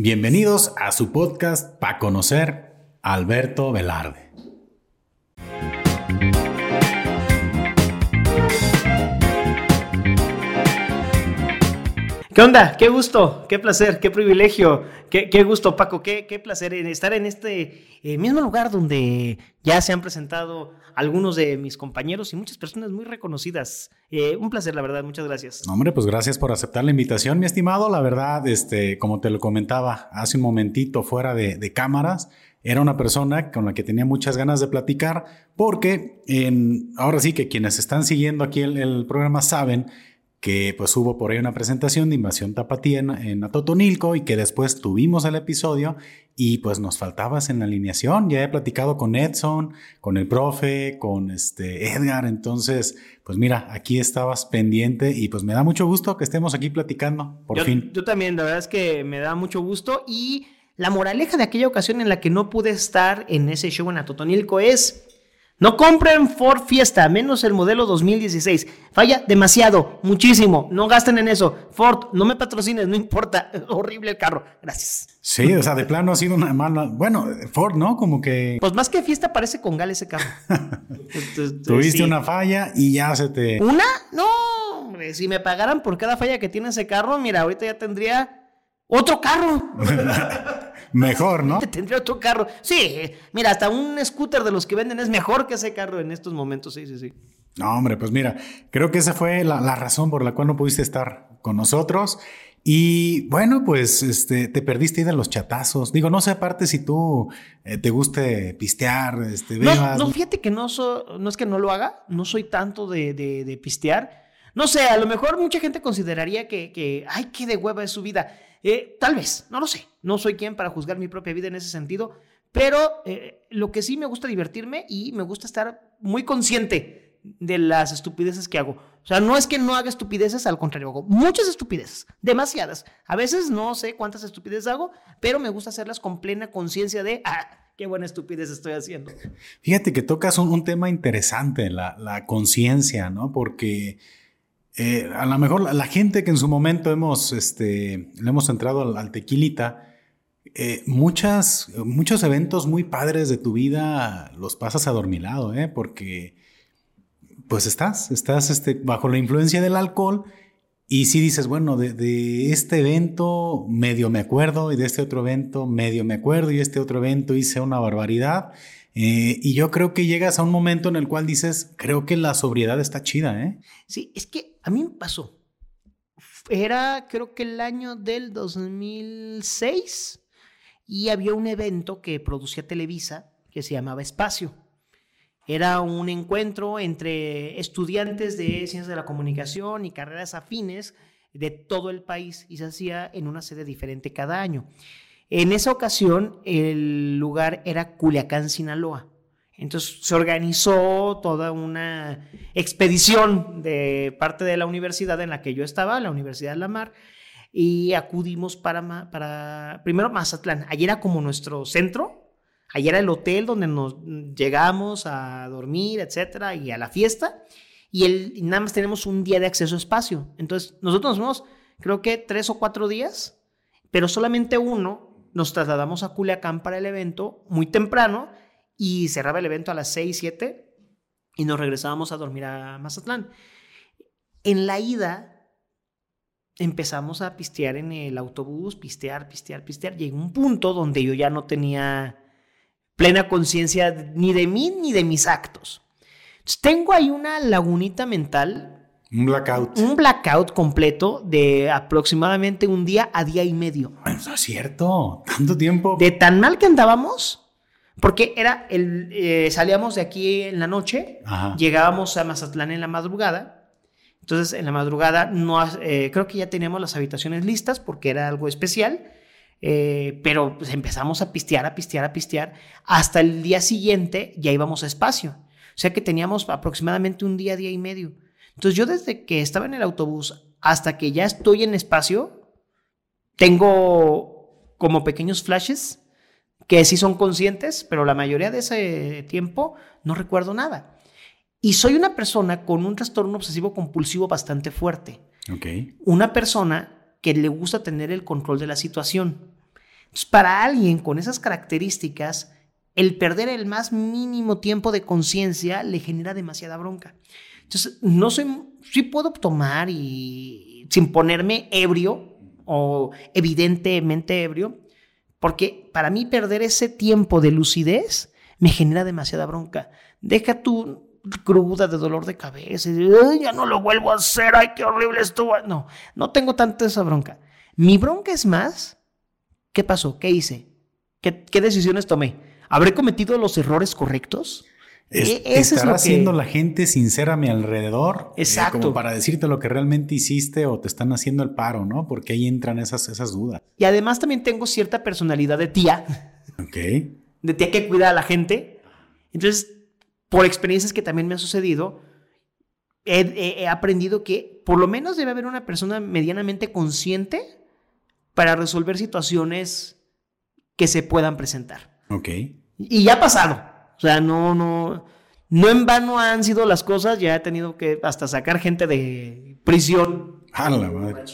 Bienvenidos a su podcast para conocer Alberto Velarde. ¿Qué onda? Qué gusto, qué placer, qué privilegio, qué, qué gusto, Paco, qué, qué, placer estar en este eh, mismo lugar donde ya se han presentado algunos de mis compañeros y muchas personas muy reconocidas. Eh, un placer, la verdad, muchas gracias. Hombre, pues gracias por aceptar la invitación, mi estimado. La verdad, este, como te lo comentaba hace un momentito fuera de, cámaras, era una persona con la que tenía muchas ganas de platicar, porque ahora sí que quienes están siguiendo aquí el programa saben que pues hubo por ahí una presentación de Invasión Tapatía en, en, Atotonilco y que después tuvimos el episodio y pues nos faltabas en la alineación. Ya he platicado con Edson, con el profe, con este Edgar, entonces pues mira, aquí estabas pendiente y pues me da mucho gusto que estemos aquí platicando, por yo, fin. Yo también, la verdad es que me da mucho gusto y la moraleja de aquella ocasión en la que no pude estar en ese show en Atotonilco es... No compren Ford Fiesta, menos el modelo 2016. Falla demasiado, muchísimo. No gasten en eso. Ford, no me patrocines, no importa. Horrible el carro. Gracias. Sí, o sea, de plano ha sido una mala. Bueno, Ford, ¿no? Como que. Pues más que fiesta parece con gal ese carro. Tuviste sí. una falla y ya se te. ¿Una? No, hombre. Si me pagaran por cada falla que tiene ese carro, mira, ahorita ya tendría otro carro. mejor, ¿no? Tendría otro carro. Sí, mira, hasta un scooter de los que venden es mejor que ese carro en estos momentos. Sí, sí, sí. No, hombre, pues mira, creo que esa fue la, la razón por la cual no pudiste estar con nosotros. Y bueno, pues este, te perdiste ahí de los chatazos. Digo, no sé aparte si tú eh, te guste pistear, este, bebas. No, no, fíjate que no, so, no es que no lo haga, no soy tanto de, de, de pistear. No sé, a lo mejor mucha gente consideraría que, que ay, qué de hueva es su vida. Eh, tal vez, no lo sé. No soy quien para juzgar mi propia vida en ese sentido, pero eh, lo que sí me gusta divertirme y me gusta estar muy consciente de las estupideces que hago. O sea, no es que no haga estupideces, al contrario, hago muchas estupideces, demasiadas. A veces no sé cuántas estupideces hago, pero me gusta hacerlas con plena conciencia de, ah, qué buena estupidez estoy haciendo. Fíjate que tocas un, tema interesante, la conciencia, ¿no? Porque eh, a lo mejor la, gente que en su momento hemos, este, le hemos entrado al, tequilita, eh, muchas, muchos eventos muy padres de tu vida los pasas adormilado, ¿eh? Porque pues estás, estás este, bajo la influencia del alcohol y si dices, bueno, de, de, este evento medio me acuerdo y de este otro evento medio me acuerdo y este otro evento hice una barbaridad. Eh, y yo creo que llegas a un momento en el cual dices, creo que la sobriedad está chida, ¿eh? Sí, es que a mí me pasó. Era, creo que el año del 2006 y había un evento que producía Televisa que se llamaba Espacio. Era un encuentro entre estudiantes de ciencias de la comunicación y carreras afines de todo el país y se hacía en una sede diferente cada año. En esa ocasión el lugar era Culiacán, Sinaloa. Entonces se organizó toda una expedición de parte de la universidad en la que yo estaba, la Universidad de la Mar, y acudimos para, para primero Mazatlán. Allí era como nuestro centro, allí era el hotel donde nos llegamos a dormir, etcétera, y a la fiesta. Y, el, y nada más tenemos un día de acceso a espacio. Entonces nosotros nos fuimos, creo que tres o cuatro días, pero solamente uno nos trasladamos a Culiacán para el evento muy temprano y cerraba el evento a las 6, 7 y nos regresábamos a dormir a Mazatlán. En la ida empezamos a pistear en el autobús, pistear, pistear, pistear. Llegó un punto donde yo ya no tenía plena conciencia ni de mí ni de mis actos. Tengo ahí una lagunita mental un blackout. Un blackout completo de aproximadamente un día a día y medio. Bueno, eso es cierto. Tanto tiempo. De tan mal que andábamos, porque era el. Eh, salíamos de aquí en la noche, Ajá. llegábamos a Mazatlán en la madrugada. Entonces, en la madrugada, no, eh, creo que ya teníamos las habitaciones listas porque era algo especial. Eh, pero pues, empezamos a pistear, a pistear, a pistear. Hasta el día siguiente ya íbamos a espacio. O sea que teníamos aproximadamente un día, día y medio. Entonces yo desde que estaba en el autobús hasta que ya estoy en espacio, tengo como pequeños flashes que sí son conscientes, pero la mayoría de ese tiempo no recuerdo nada. Y soy una persona con un trastorno obsesivo compulsivo bastante fuerte. Okay. Una persona que le gusta tener el control de la situación. Entonces, para alguien con esas características, el perder el más mínimo tiempo de conciencia le genera demasiada bronca. Entonces, no sé, sí puedo tomar y sin ponerme ebrio o evidentemente ebrio, porque para mí perder ese tiempo de lucidez me genera demasiada bronca. Deja tu cruda de dolor de cabeza, y, ya no lo vuelvo a hacer, ay, qué horrible estuvo. No, no tengo tanta esa bronca. Mi bronca es más, ¿qué pasó? ¿Qué hice? ¿Qué, qué decisiones tomé? ¿Habré cometido los errores correctos? E, ¿Estará haciendo la gente sincera a mi alrededor? Eh, Exacto. como para decirte lo que realmente hiciste o te están haciendo el paro, ¿no? Porque ahí entran esas, esas dudas. Y además también tengo cierta personalidad de tía. Ok. De tía que cuida a la gente. Entonces, por experiencias que también me han sucedido, he, he aprendido que por lo menos debe haber una persona medianamente consciente para resolver situaciones que se puedan presentar. Ok. Y ya ha pasado. O sea, no, no, no en vano han sido las cosas. Ya he tenido que hasta sacar gente de prisión. A la madre.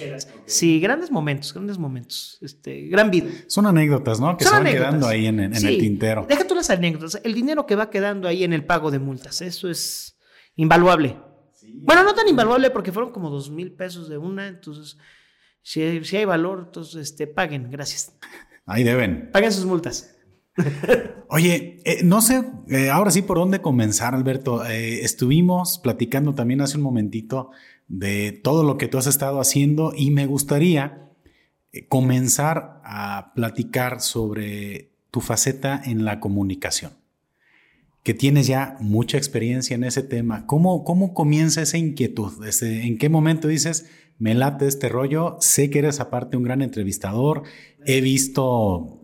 Sí, grandes momentos, grandes momentos. Este, gran vida. Son anécdotas, ¿no? Que Son se van anécdotas. quedando ahí en, en Sí. el tintero. Deja tú las anécdotas. El dinero que va quedando ahí en el pago de multas. Eso es invaluable. Bueno, no tan invaluable porque fueron como dos mil pesos de una. Entonces, si hay, si hay valor, entonces este, paguen. Gracias. Ahí deben. Paguen sus multas. Oye, eh, no sé, eh, ahora sí por dónde comenzar, Alberto. Eh, estuvimos platicando también hace un momentito de todo lo que tú has estado haciendo y me gustaría comenzar a platicar sobre tu faceta en la comunicación, que tienes ya mucha experiencia en ese tema. ¿Cómo, cómo comienza esa inquietud? Ese- ¿En qué momento dices, me late este rollo? Sé que eres aparte un gran entrevistador, he visto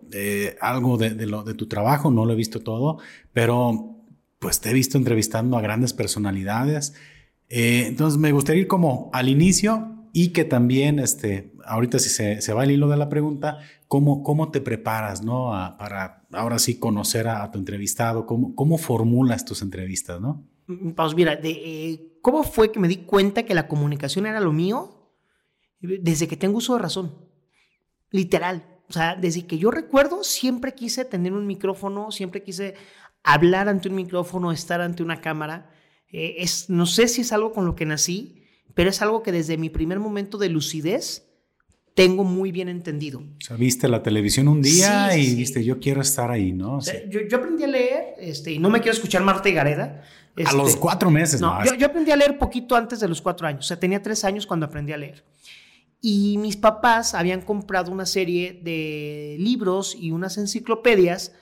algo de, tu trabajo, no lo he visto todo, pero pues te he visto entrevistando a grandes personalidades. Eh, entonces me gustaría ir como al inicio y que también, este, ahorita si se, va el hilo de la pregunta, ¿cómo, cómo te preparas, no? Para ahora sí conocer a, tu entrevistado, ¿cómo, cómo formulas tus entrevistas, no? Pues mira, eh, ¿cómo fue que me di cuenta que la comunicación era lo mío? Desde que tengo uso de razón. Literal. O sea, desde que yo recuerdo, siempre quise tener un micrófono, siempre quise hablar ante un micrófono, estar ante una cámara. Eh, es, no sé si es algo con lo que nací, pero es algo que desde mi primer momento de lucidez tengo muy bien entendido. O sea, viste la televisión un día Sí, y sí. dijiste, yo quiero estar ahí, ¿no? O sea, Sí. yo, yo aprendí a leer, este, y no me quiero escuchar Marta y Gareda. a este, los cuatro meses, No, ¿no? yo, yo aprendí a leer poquito antes de los cuatro años. O sea, tenía tres años cuando aprendí a leer. Y mis papás habían comprado una serie de libros y unas enciclopedias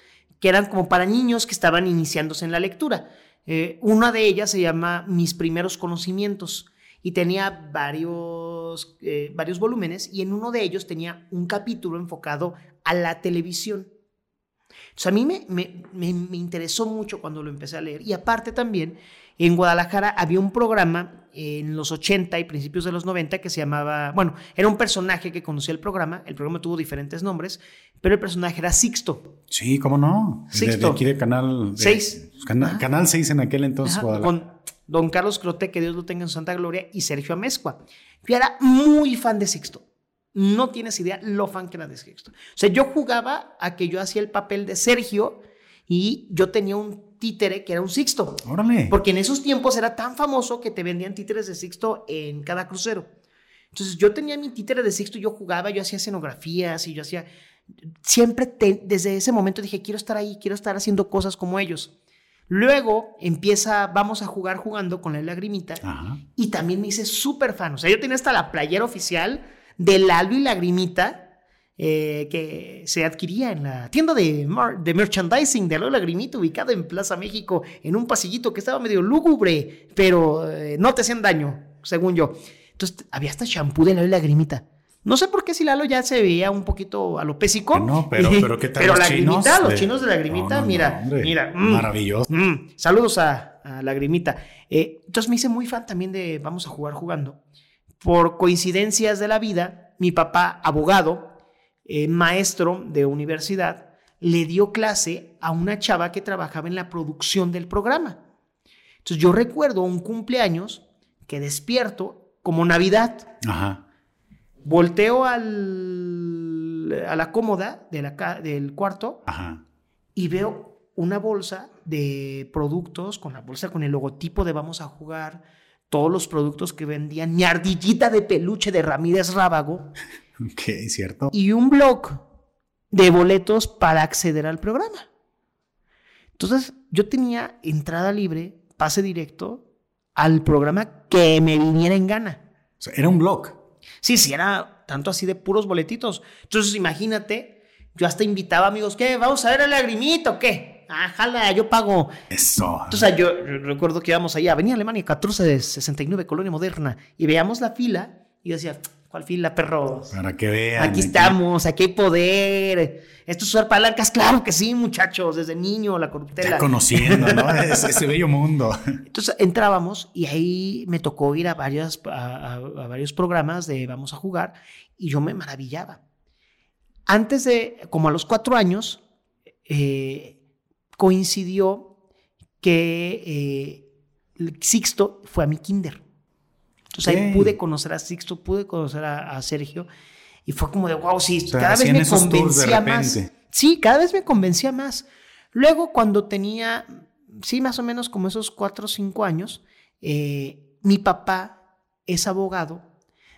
que eran como para niños que estaban iniciándose en la lectura. Eh, una de ellas se llama Mis primeros conocimientos y tenía varios, eh, varios volúmenes y en uno de ellos tenía un capítulo enfocado a la televisión. Entonces a mí me, me, me, me interesó mucho cuando lo empecé a leer. Y aparte también, en Guadalajara había un programa en los 80 y principios de los 90 que se llamaba, bueno, era un personaje que conducía el programa, el programa tuvo diferentes nombres, pero el personaje era Sixto. Sí, ¿cómo no? De, de Sixto. aquí de Canal de- Seis. Cana- Ajá. Canal 6 en aquel entonces, con don Carlos Crote, que Dios lo tenga en su santa gloria, y Sergio Amezcua. Yo era muy fan de Sixto. No tienes idea lo fan que era de Sixto. O sea, yo jugaba a que yo hacía el papel de Sergio y yo tenía un títere que era un Sixto. Órale. Porque en esos tiempos era tan famoso que te vendían títeres de Sixto en cada crucero. Entonces yo tenía mi títere de Sixto yo jugaba, yo hacía escenografías y yo hacía... Siempre te- desde ese momento dije, quiero estar ahí, quiero estar haciendo cosas como ellos. Luego empieza, vamos a jugar jugando con la lagrimita Ajá. y también me hice súper fan. O sea, yo tenía hasta la playera oficial de Lalo y Lagrimita eh, que se adquiría en la tienda de, merchandising de Lalo y Lagrimita ubicada en Plaza México en un pasillito que estaba medio lúgubre, pero eh, no te hacían daño, según yo. Entonces había hasta shampoo de Lalo y Lagrimita. No sé por qué si Lalo ya se veía un poquito alopésico. No, pero- pero ¿qué tal Pero los Lagrimita, chinos los de- chinos de Lagrimita, No, no, no, mira, mira. mm, Maravilloso. Mm, saludos a, a Lagrimita. Eh, entonces me hice muy fan también de Vamos a jugar jugando. Por coincidencias de la vida, mi papá, abogado, eh, maestro de universidad, le dio clase a una chava que trabajaba en la producción del programa. Entonces yo recuerdo un cumpleaños que despierto como Navidad. Ajá. Volteo al a la cómoda de la del cuarto Ajá. y veo una bolsa de productos con la bolsa con el logotipo de Vamos a jugar, todos los productos que vendían, mi ardillita de peluche de Ramírez Rábago Ok, cierto. y un blog de boletos para acceder al programa. Entonces, yo tenía entrada libre, pase directo al programa que me viniera en gana. O sea, era un blog. Sí, sí, era tanto así de puros boletitos. Entonces, imagínate, yo hasta invitaba amigos, ¿qué? ¿Vamos a ver el lagrimito o qué? Ah, jala, yo pago. Eso. Entonces, yo recuerdo que íbamos allá, Avenida Alemania 1469, Colonia Moderna, y veíamos la fila, y yo decía, ¿cuál fila, perros? Para que vean. Aquí estamos, aquí hay poder. Esto es usar palancas, claro que sí, muchachos, desde niño, la Ya corruptela. conociendo, ¿no? Es- ese bello mundo. Entonces entrábamos y ahí me tocó ir a, varias, a, a- a varios programas de Vamos a jugar y yo me maravillaba. Antes de, como a los cuatro años, eh, coincidió que eh, Sixto fue a mi kinder. Entonces ahí Ok. pude conocer a Sixto, pude conocer a, a Sergio y fue como de, wow, sí, sea, cada vez me convencía más. Sí, cada vez me convencía más. Luego, cuando tenía, sí, más o menos como esos cuatro o cinco años, eh, mi papá es abogado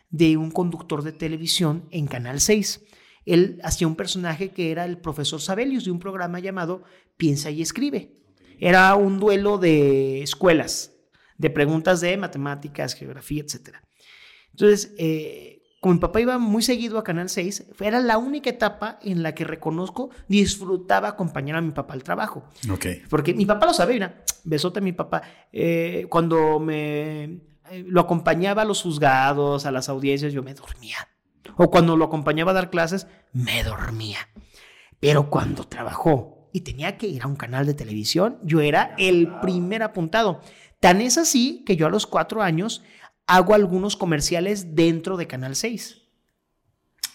de un conductor de televisión en Canal 6. Él hacía un personaje que era el profesor Sabelius de un programa llamado Piensa y Escribe. Era un duelo de escuelas, de preguntas de matemáticas, geografía, etc. Entonces, eh, como mi papá iba muy seguido a Canal 6, era la única etapa en la que reconozco disfrutaba acompañar a mi papá al trabajo. Porque mi papá lo sabe, mira, besote a mi papá. Eh, cuando me eh, lo acompañaba a los juzgados, a las audiencias, yo me dormía. O cuando lo acompañaba a dar clases, me dormía. Pero cuando trabajó y tenía que ir a un canal de televisión, yo era el primer apuntado. Tan es así que yo a los cuatro años hago algunos comerciales dentro de Canal 6.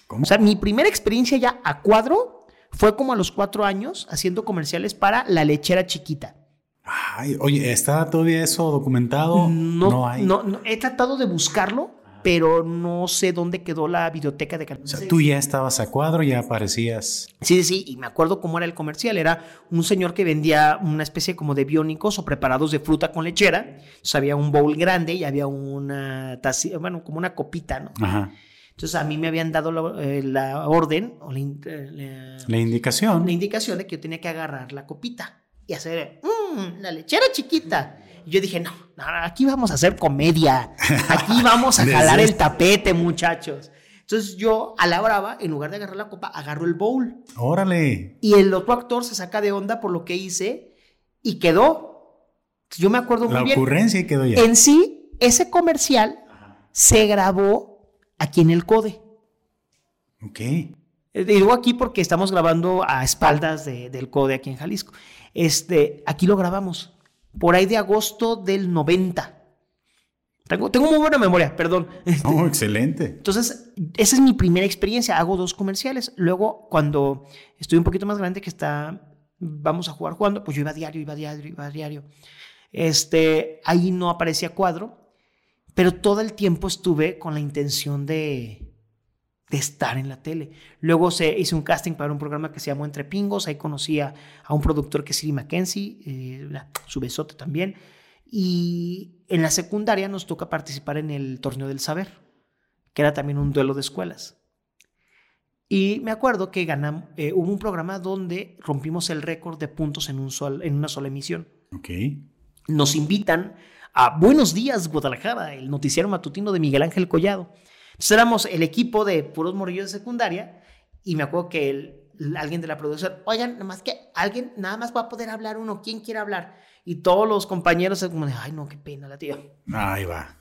¿Cómo? O sea, mi primera experiencia ya a cuadro fue como a los cuatro años haciendo comerciales para la lechera chiquita. Ay, oye, ¿está todavía eso documentado? No, hay. no, no, he tratado de buscarlo, pero no sé dónde quedó la biblioteca de Canal O sea, 6. tú ya estabas a cuadro, ya aparecías. Sí, sí, sí, y me acuerdo cómo era el comercial. Era un señor que vendía una especie como de biónicos o preparados de fruta con lechera. Entonces había un bowl grande y había una taza, bueno, como una copita, ¿no? Ajá. Entonces a mí me habían dado la, eh, la orden o la, eh, la- La indicación. la indicación de que yo tenía que agarrar la copita y hacer, mmm, la lechera chiquita. Y yo dije, no, no, aquí vamos a hacer comedia. Aquí vamos a jalar el este- tapete, muchachos. Entonces yo, a la brava, en lugar de agarrar la copa, agarro el bowl. Órale. Y el otro actor se saca de onda por lo que hice y quedó. Yo me acuerdo muy La bien. ocurrencia y quedó ya. En sí, ese comercial se grabó aquí en el CODE. Ok. Eh, Digo aquí porque estamos grabando a espaldas de- del CODE aquí en Jalisco. Este, aquí lo grabamos por ahí de agosto del 90. Tengo, tengo muy buena memoria, perdón. Oh, excelente. Entonces, esa es mi primera experiencia. Hago dos comerciales. Luego, cuando estoy un poquito más grande, que está, vamos a jugar jugando, pues yo iba a diario, iba a diario, iba a diario. Este, ahí no aparecía cuadro, pero todo el tiempo estuve con la intención de, de estar en la tele. Luego se hice un casting para un programa que se llamó Entre Pingos. Ahí conocí a, a un productor que es Siri Mackenzie, eh, su besote también. Y en la secundaria nos toca participar en el Torneo del Saber, que era también un duelo de escuelas. Y me acuerdo que ganamos, eh, hubo un programa donde rompimos el récord de puntos en, un sol, en una sola emisión. Ok. Nos invitan a Buenos Días Guadalajara, el noticiero matutino de Miguel Ángel Collado. Entonces éramos el equipo de puros morrillos de secundaria y me acuerdo que el- alguien de la producción, oigan, nada más que alguien, nada más va a poder hablar uno, ¿quién quiere hablar? Y todos los compañeros como de, ay no, qué pena la tía. Ahí va.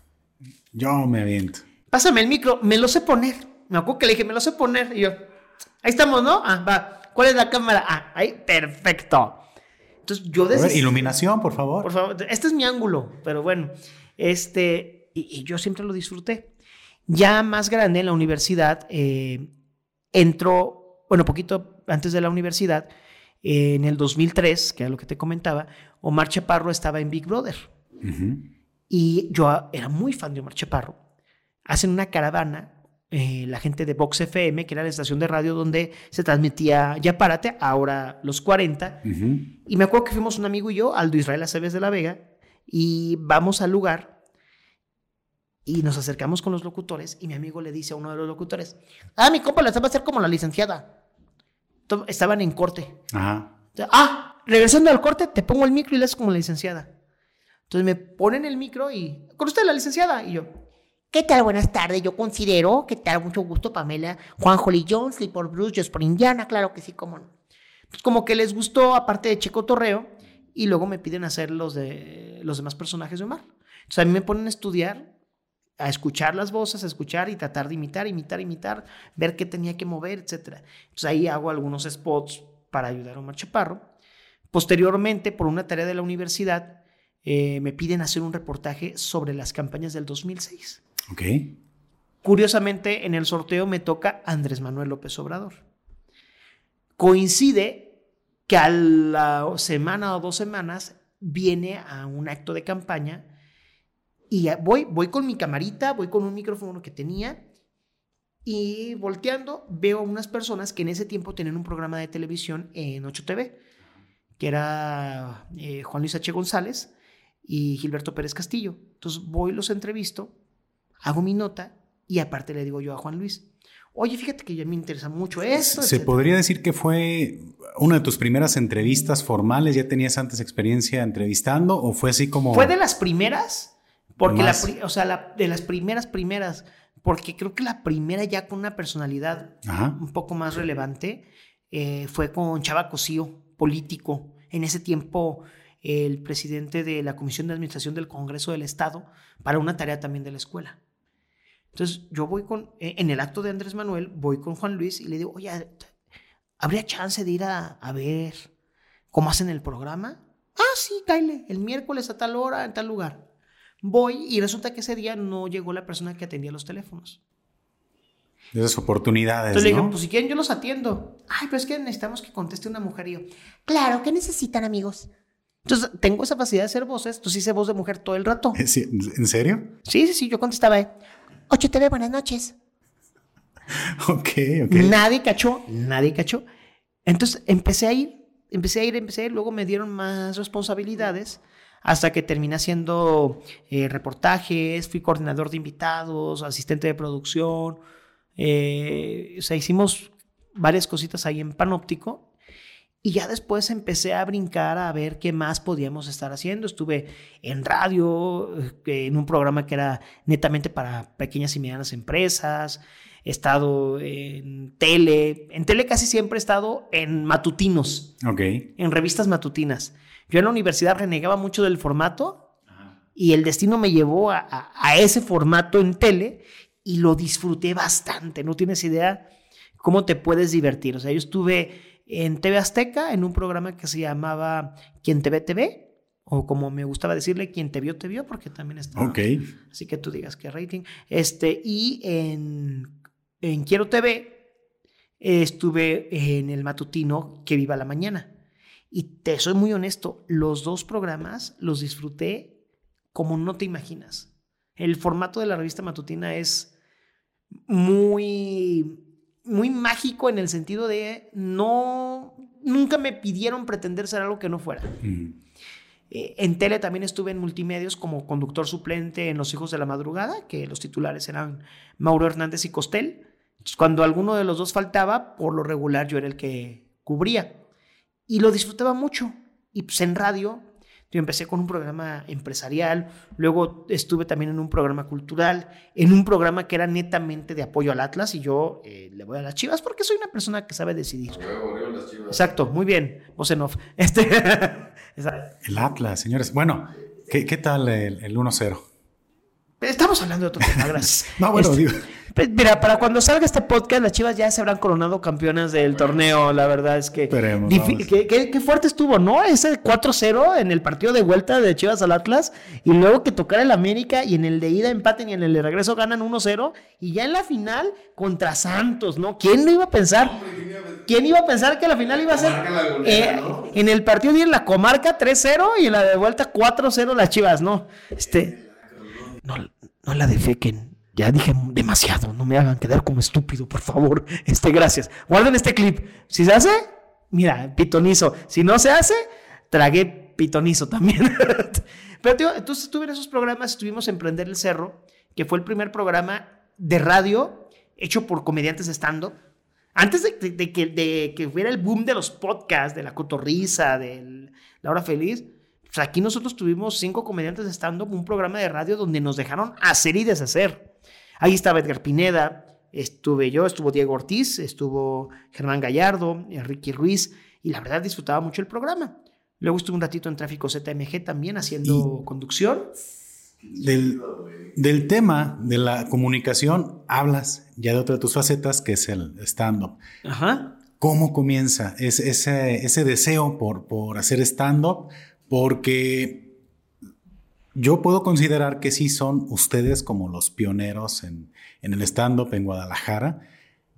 Yo me aviento. Pásame el micro, me lo sé poner. Me acuerdo que le dije, me lo sé poner. Y yo, ahí estamos, ¿no? Ah, va. ¿Cuál es la cámara? Ah, ahí, perfecto. Entonces yo ver, desde... iluminación, por favor. Por favor, este es mi ángulo, pero bueno, este, y, y yo siempre lo disfruté. Ya más grande en la universidad, eh, entró, bueno, poquito antes de la universidad, eh, en el 2003, que era lo que te comentaba, Omar Chaparro estaba en Big Brother. Y yo era muy fan de Omar Chaparro. Hacen una caravana eh, la gente de Vox FM, que era la estación de radio donde se transmitía Ya Párate, ahora los 40. Y me acuerdo que fuimos un amigo y yo, Aldo Israel Aceves de la Vega, y vamos al lugar y nos acercamos con los locutores y mi amigo le dice a uno de los locutores, ah, mi compa la va a hacer como la licenciada. Estaban en corte. Ajá. Ah, regresando al corte, te pongo el micro y le haces como la licenciada. Entonces me ponen el micro y, con usted la licenciada. Y yo, ¿qué tal? Buenas tardes. Yo considero, ¿qué tal? Mucho gusto, Pamela. Juan Holly Jones, Lee por Bruce, yo por Indiana, claro que sí, cómo no. Pues como que les gustó, aparte de Checo Torreo, y luego me piden hacer los, de, los demás personajes de Omar. Entonces a mí me ponen a estudiar a escuchar las voces, a escuchar y tratar de imitar, imitar, imitar, ver qué tenía que mover, etc. Entonces ahí hago algunos spots para ayudar a Omar Chaparro. Posteriormente, por una tarea de la universidad, eh, me piden hacer un reportaje sobre las campañas del 2006. Ok. Curiosamente, en el sorteo me toca Andrés Manuel López Obrador. Coincide que a la semana o dos semanas viene a un acto de campaña y voy, voy con mi camarita, voy con un micrófono que tenía y volteando veo a unas personas que en ese tiempo tenían un programa de televisión en 8TV, que era eh, Juan Luis H. González y Gilberto Pérez Castillo. Entonces voy, los entrevisto, hago mi nota y aparte le digo yo a Juan Luis, oye, fíjate que ya me interesa mucho esto. ¿Se podría decir que fue una de tus primeras entrevistas formales? ¿Ya tenías antes experiencia entrevistando o fue así como... Fue de las primeras porque la, o sea, de las primeras, primeras, porque creo que la primera ya con una personalidad un poco más relevante eh, fue con Chava Cosío, político. En ese tiempo, el presidente de la Comisión de Administración del Congreso del Estado, para una tarea también de la escuela. Entonces, yo voy con, eh, en el acto de Andrés Manuel, voy con Juan Luis y le digo, oye, ¿habría chance de ir a, a ver cómo hacen el programa? Ah, sí, Kyle, el miércoles a tal hora, en tal lugar. Voy y resulta que ese día no llegó la persona que atendía los teléfonos. Esas oportunidades. Entonces le dije, pues si quieren yo los atiendo. Ay, pero es que necesitamos que conteste una mujer. Y yo, claro, ¿qué necesitan, amigos? Entonces, tengo esa facilidad de hacer voces. Entonces hice voz de mujer todo el rato. ¿En serio? Sí, sí, sí. Yo contestaba, eh, 8TV, buenas noches. ok, ok. Nadie cachó, nadie cachó. Entonces empecé a ir, empecé a ir, empecé a ir. Luego me dieron más responsabilidades hasta que terminé haciendo eh, reportajes, fui coordinador de invitados, asistente de producción, eh, o sea, hicimos varias cositas ahí en Panóptico. Y ya después empecé a brincar a ver qué más podíamos estar haciendo. Estuve en radio, eh, en un programa que era netamente para pequeñas y medianas empresas. He estado en tele. En tele casi siempre he estado en matutinos. Ok. En revistas matutinas. Yo en la universidad renegaba mucho del formato y el destino me llevó a, ese formato en tele y lo disfruté bastante. No tienes idea cómo te puedes divertir. O sea, yo estuve en TV Azteca en un programa que se llamaba Quien te ve, te ve. O como me gustaba decirle, quien te vio, te vio, porque también estaba. Ok. Así que tú digas qué rating. Este, y en, en Quiero TV estuve en el matutino Que Viva la Mañana. Y te soy muy honesto, los dos programas los disfruté como no te imaginas. El formato de la revista matutina es muy, muy mágico en el sentido de no, nunca me pidieron pretender ser algo que no fuera. Eh, en tele también estuve en multimedios como conductor suplente en Los Hijos de la Madrugada, que los titulares eran Mauro Hernández y Costel. cuando alguno de los dos faltaba, por lo regular yo era el que cubría y lo disfrutaba mucho. Y pues en radio, yo empecé con un programa empresarial, luego estuve también en un programa cultural, en un programa que era netamente de apoyo al Atlas y yo eh, le voy a las chivas porque soy una persona que sabe decidir. Exacto, muy bien, voz Este, el Atlas, señores. Bueno, ¿qué, qué tal el, el 1-0? Estamos hablando de otro tema, gracias. no, bueno, este, digo. Mira, para cuando salga este podcast, las Chivas ya se habrán coronado campeonas del torneo. La verdad es que. Esperemos. Qué, fuerte estuvo, ¿no? Ese 4-0 en el partido de vuelta de Chivas al Atlas. Y luego que tocar el América y en el de ida empaten y en el de regreso ganan 1-0. Y ya en la final contra Santos, ¿no? ¿Quién no iba a pensar? ¿Quién iba a pensar que la final iba a ser. Eh, en el partido de en la comarca 3-0 y en la de vuelta 4-0 las Chivas, ¿no? Este. No, no la defequen Ya dije demasiado, no me hagan quedar como estúpido, por favor. Este, gracias. Guarden este clip. Si se hace, mira, pitonizo. Si no se hace, tragué pitonizo también. Pero tío, entonces estuve en esos programas, estuvimos en Prender el Cerro, que fue el primer programa de radio hecho por comediantes de stand-up. Antes de, que, de que fuera el boom de los podcasts, de la cotorriza, de la hora feliz, pues aquí nosotros tuvimos cinco comediantes de stand-up, un programa de radio donde nos dejaron hacer y deshacer. Ahí estaba Edgar Pineda, estuve yo, estuvo Diego Ortiz, estuvo Germán Gallardo, Enrique Ruiz, y la verdad disfrutaba mucho el programa. Luego estuve un ratito en Tráfico ZMG también haciendo conducción. Del, del, tema de la comunicación hablas ya de otra de tus facetas, que es el stand-up. Ajá. ¿Cómo comienza ese deseo por, por hacer stand-up? Porque yo puedo considerar que sí son ustedes como los pioneros en, en el stand-up en Guadalajara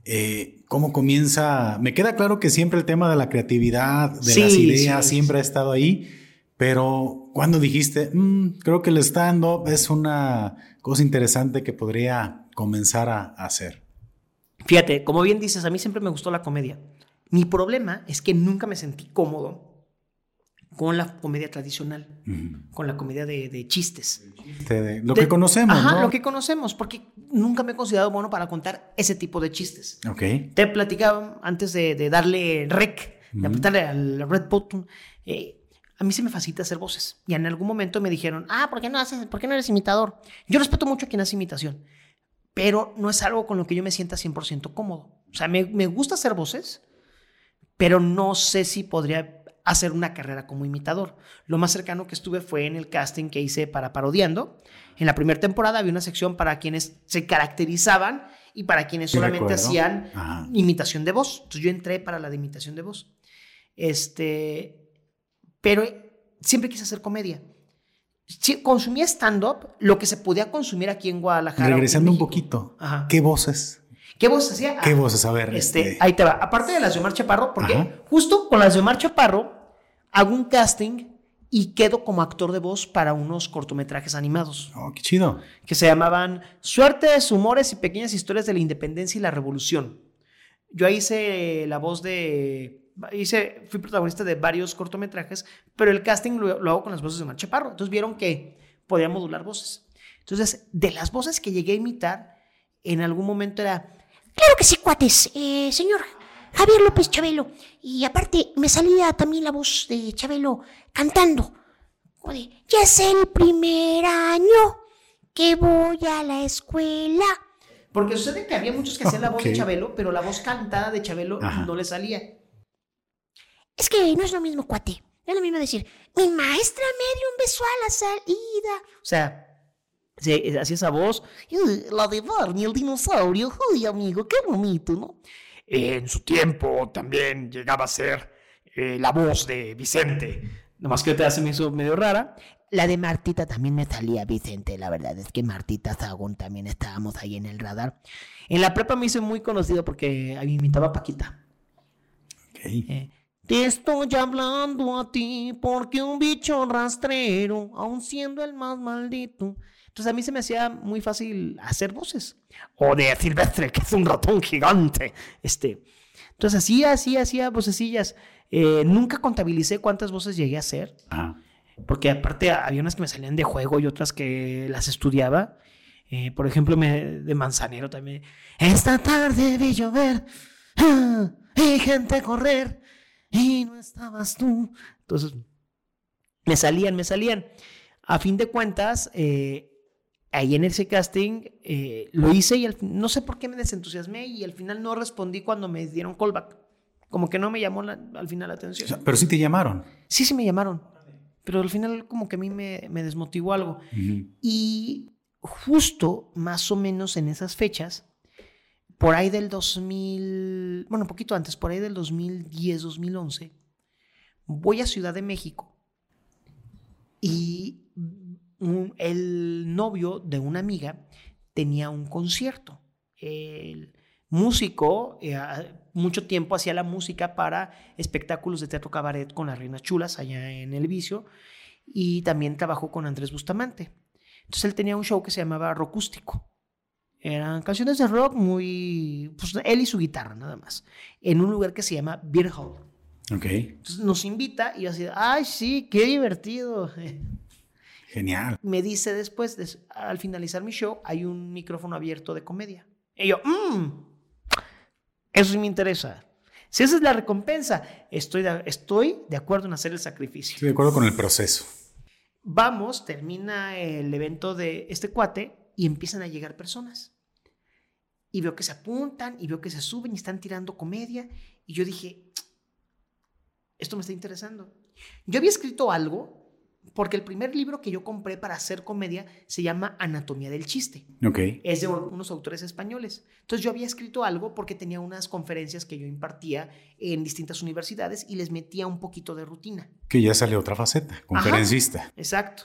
eh, ¿Cómo comienza? Me queda claro que siempre el tema de la creatividad, de las ideas, siempre ha estado ahí, pero cuando dijiste, mm, creo que el stand-up es una cosa interesante que podría comenzar a hacer? Fíjate, como bien dices, a mí siempre me gustó la comedia. Mi problema es que nunca me sentí cómodo con la comedia tradicional, con la comedia de, chistes. lo que conocemos. Ajá, lo que conocemos, porque nunca me he considerado bueno para contar ese tipo de chistes. Ok. Te platicaba antes de, darle rec, de apretarle al red button. Eh, a mí se me facilita hacer voces. Y en algún momento me dijeron, ah, ¿por qué no, haces, ¿por qué no eres imitador? Yo respeto mucho a quien hace imitación, pero no es algo con lo que yo me sienta 100% cómodo. O sea, me, me gusta hacer voces, pero no sé si podría hacer una carrera como imitador. Lo más cercano que estuve fue en el casting que hice para Parodiando. En la primera temporada había una sección para quienes se caracterizaban y para quienes solamente hacían imitación de voz. Entonces yo entré para la de imitación de voz. Este, pero siempre quise hacer comedia. consumía stand-up, lo que se podía consumir aquí en Guadalajara. Regresando un poquito, ¿qué voces? ¿Qué voces hacía? ¿Qué voces? A ver. Este, este, Ahí te va. Aparte de las de Omar Chaparro, porque justo con las de Omar Chaparro hago un casting y quedo como actor de voz para unos cortometrajes animados. Oh, qué chido. Que se llamaban Suertes, Humores y Pequeñas Historias de la Independencia y la Revolución. Yo ahí hice la voz de. Hice, fui protagonista de varios cortometrajes, pero el casting lo, hago con las voces de Omar Chaparro. Entonces vieron que podía modular voces. Entonces, de las voces que llegué a imitar, en algún momento era. Claro que sí, cuates. Eh, señor Javier López Chabelo. Y aparte me salía también la voz de Chabelo cantando. ya es el primer año que voy a la escuela. Porque sucede que había muchos que hacían la voz de Chabelo, pero la voz cantada de Chabelo no le salía. Es que no es lo mismo, cuate. No es lo mismo decir, mi maestra me dio un beso a la salida. O sea, hacía esa voz. La de Barney, el dinosaurio. Uy, amigo, qué bonito, ¿no? En su tiempo también llegaba a ser eh, la voz de Vicente. Nomás que te hace me hizo medio rara. La de Martita también me salía Vicente, la verdad es que Martita Zagón también estábamos ahí en el radar. En la prepa me hizo muy conocido porque ahí imitaba a Paquita. Eh, te estoy hablando a ti porque un bicho rastrero, aun siendo el más maldito, entonces a mí se me hacía muy fácil hacer voces. O de Silvestre, que es un ratón gigante. Este. Entonces así, así, hacía vocecillas. Eh, nunca contabilicé cuántas voces llegué a hacer. Porque aparte había unas que me salían de juego y otras que las estudiaba. Eh, por ejemplo, de Manzanero también. Esta tarde vi llover y gente correr y no estabas tú. Entonces, me salían, me salían. A fin de cuentas, eh, ahí en ese casting eh, lo hice y no sé por qué me desentusiasmé y al final no respondí cuando me dieron callback. Como que no me llamó al final la atención. pero sí te llamaron. Sí, sí me llamaron. Pero al final como que a mí me, desmotivó algo. Y justo más o menos en esas fechas, por ahí del 2000, bueno, un poquito antes, por ahí del 2010, 2011, voy a Ciudad de México y el novio de una amiga tenía un concierto. El músico, eh, mucho tiempo hacía la música para espectáculos de teatro cabaret con las reinas chulas allá en El Vicio y también trabajó con Andrés Bustamante. Entonces él tenía un show que se llamaba Rocústico Eran canciones de rock muy. Pues él y su guitarra, nada más. En un lugar que se llama Beer Hall. Ok. Entonces nos invita y yo así, ay, sí, qué divertido. Genial. Me dice después, des- al finalizar mi show, hay un micrófono abierto de comedia. Y yo, mmm, eso sí me interesa. Si esa es la recompensa, estoy de, estoy de acuerdo en hacer el sacrificio. Estoy de acuerdo con el proceso. Vamos, termina el evento de este cuate y empiezan a llegar personas. Y veo que se apuntan y veo que se suben y están tirando comedia. Y yo dije, esto me está interesando. Yo había escrito algo porque el primer libro que yo compré para hacer comedia se llama Anatomía del Chiste. Ok. Es de unos autores españoles. Entonces yo había escrito algo porque tenía unas conferencias que yo impartía en distintas universidades y les metía un poquito de rutina. Que ya sale otra faceta, conferencista. Exacto.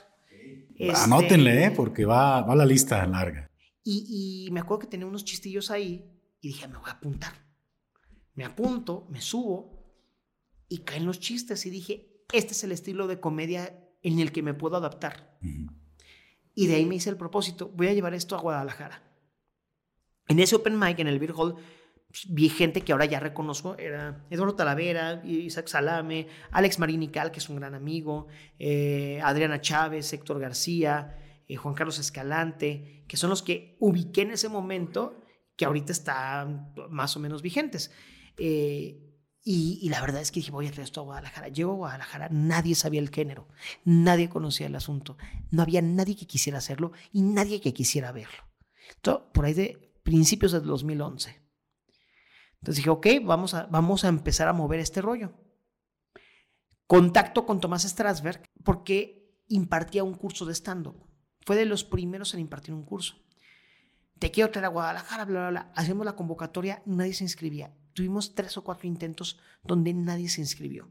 Este, Anótenle, ¿eh? porque va, va la lista larga. Y, y me acuerdo que tenía unos chistillos ahí y dije, me voy a apuntar. Me apunto, me subo y caen los chistes y dije, este es el estilo de comedia en el que me puedo adaptar. Y de ahí me hice el propósito, voy a llevar esto a Guadalajara. En ese open mic, en el Beer Hall, pues, vi gente que ahora ya reconozco, era Eduardo Talavera, Isaac Salame, Alex Marinical, que es un gran amigo, eh, Adriana Chávez, Héctor García, eh, Juan Carlos Escalante, que son los que ubiqué en ese momento, que ahorita están más o menos vigentes. Eh, y, la verdad es que dije, voy a traer esto a Guadalajara. Llego a Guadalajara, nadie sabía el género, nadie conocía el asunto, no había nadie que quisiera hacerlo y nadie que quisiera verlo. Entonces, por ahí de principios del 2011. Entonces dije, ok, vamos a, vamos a empezar a mover este rollo. Contacto con Tomás Strasberg porque impartía un curso de stand-up. Fue de los primeros en impartir un curso. Te quiero traer a Guadalajara, bla, bla, bla. Hacemos la convocatoria, nadie se inscribía. Tuvimos tres o cuatro intentos donde nadie se inscribió.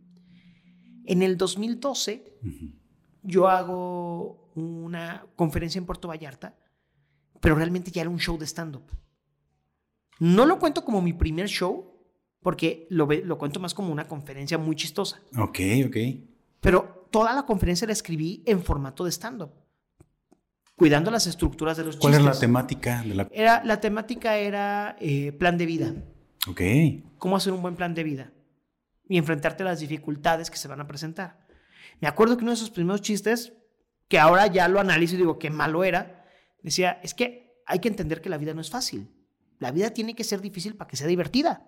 En el 2012, Ujú. yo hago una conferencia en Puerto Vallarta, pero realmente ya era un show de stand-up. No lo cuento como mi primer show, porque lo, lo cuento más como una conferencia muy chistosa. Ok, ok. Pero toda la conferencia la escribí en formato de stand-up, cuidando las estructuras de los ¿Cuál es chistes. la temática de la... Era, la temática era eh, plan de vida, Ok. cómo hacer un buen plan de vida y enfrentarte a las dificultades que se van a presentar. Me acuerdo que uno de esos primeros chistes, que ahora ya lo analizo y digo qué malo era, decía, es que hay que entender que la vida no es fácil. La vida tiene que ser difícil para que sea divertida.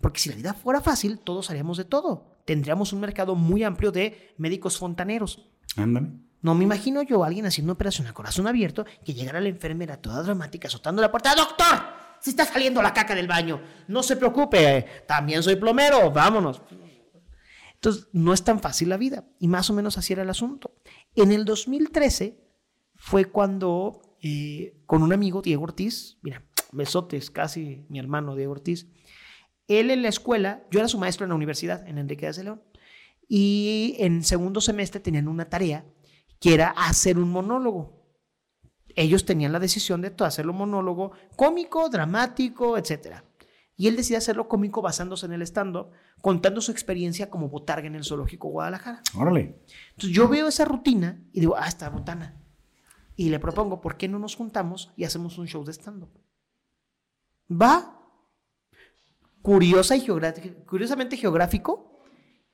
Porque si la vida fuera fácil, todos haríamos de todo. Tendríamos un mercado muy amplio de médicos fontaneros. Ándale. No me imagino yo a alguien haciendo una operación a corazón abierto que llegara la enfermera toda dramática azotando la puerta. ¡Doctor! Se está saliendo la caca del baño. No se preocupe. También soy plomero. Vámonos. Entonces, no es tan fácil la vida. Y más o menos así era el asunto. En el 2013 fue cuando, eh, con un amigo, Diego Ortiz, mira, besotes, casi mi hermano Diego Ortiz, él en la escuela, yo era su maestro en la universidad, en Enrique de León, y en segundo semestre tenían una tarea que era hacer un monólogo. Ellos tenían la decisión de hacerlo monólogo cómico, dramático, etc. Y él decidió hacerlo cómico basándose en el stand-up, contando su experiencia como botarga en el zoológico Guadalajara. Órale. Entonces yo veo esa rutina y digo, ah, está botana. Y le propongo, ¿por qué no nos juntamos y hacemos un show de stand-up? Va. Curiosa y geográfica- curiosamente geográfico,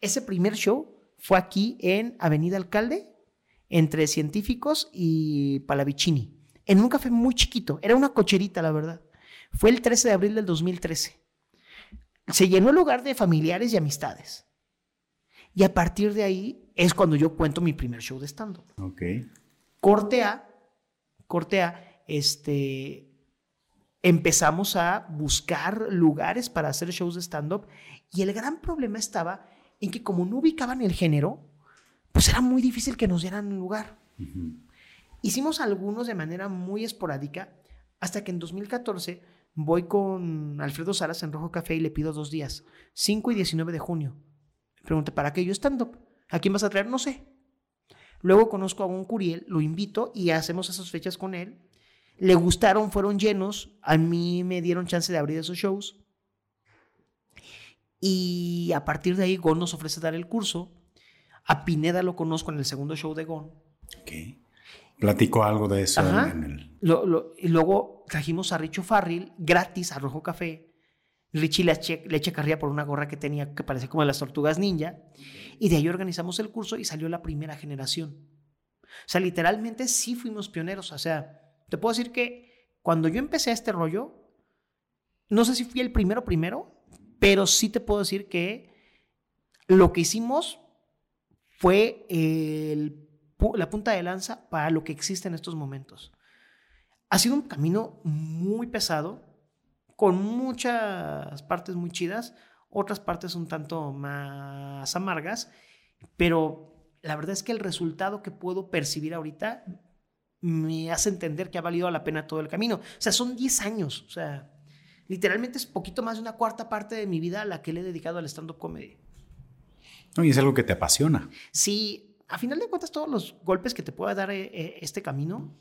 ese primer show fue aquí en Avenida Alcalde, entre Científicos y Palavicini, en un café muy chiquito. Era una cocherita, la verdad. Fue el 13 de abril del 2013. Se llenó el lugar de familiares y amistades. Y a partir de ahí es cuando yo cuento mi primer show de stand-up. Ok. Corte A, corte A, este, empezamos a buscar lugares para hacer shows de stand-up y el gran problema estaba en que como no ubicaban el género, pues era muy difícil que nos dieran un lugar. Hicimos algunos de manera muy esporádica hasta que en 2014 voy con Alfredo Salas en Rojo Café y le pido dos días, 5 y 19 de junio. Me pregunta, ¿para qué yo stand-up? ¿A quién vas a traer? No sé. Luego conozco a un Curiel, lo invito y hacemos esas fechas con él. Le gustaron, fueron llenos. A mí me dieron chance de abrir esos shows. Y a partir de ahí, Gon nos ofrece dar el curso. A Pineda lo conozco en el segundo show de Gon. Ok. Platicó algo de eso en el... y luego trajimos a Richo Farril gratis a Rojo Café. Richie le, eché, carrilla por una gorra que tenía que parecía como de las tortugas ninja. Y de ahí organizamos el curso y salió la primera generación. O sea, literalmente sí fuimos pioneros. O sea, te puedo decir que cuando yo empecé este rollo, no sé si fui el primero primero, pero sí te puedo decir que lo que hicimos fue la punta de lanza para lo que existe en estos momentos. Ha sido un camino muy pesado, con muchas partes muy chidas, otras partes un tanto más amargas, pero la verdad es que el resultado que puedo percibir ahorita me hace entender que ha valido la pena todo el camino. O sea, son 10 años, o sea, literalmente es poquito más de una cuarta parte de mi vida la que le he dedicado al stand-up comedy. Y es algo que te apasiona. Sí, a final de cuentas, todos los golpes que te pueda dar eh, eh, este camino,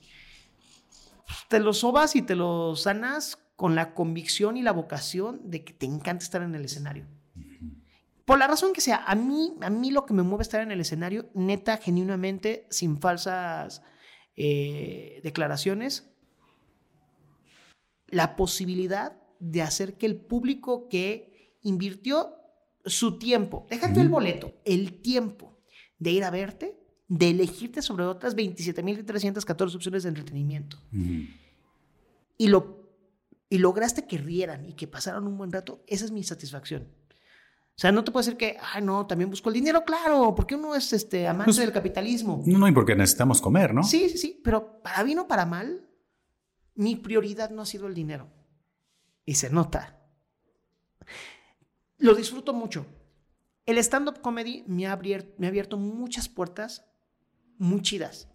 te los sobas y te los sanas con la convicción y la vocación de que te encanta estar en el escenario. Por la razón que sea, a mí, a mí lo que me mueve estar en el escenario, neta, genuinamente, sin falsas eh, declaraciones, la posibilidad de hacer que el público que invirtió su tiempo, déjate el boleto, el tiempo de ir a verte, de elegirte sobre otras 27.314 opciones de entretenimiento. y, lo, y lograste que rieran y que pasaran un buen rato, esa es mi satisfacción. O sea, no te puedo decir que, ah, no, también busco el dinero, claro, porque uno es este, amante pues, del capitalismo. No, y porque necesitamos comer, ¿no? Sí, sí, sí, pero para bien o para mal, mi prioridad no ha sido el dinero. Y se nota. Lo disfruto mucho. El stand-up comedy me ha, abierto, me ha abierto muchas puertas muy chidas.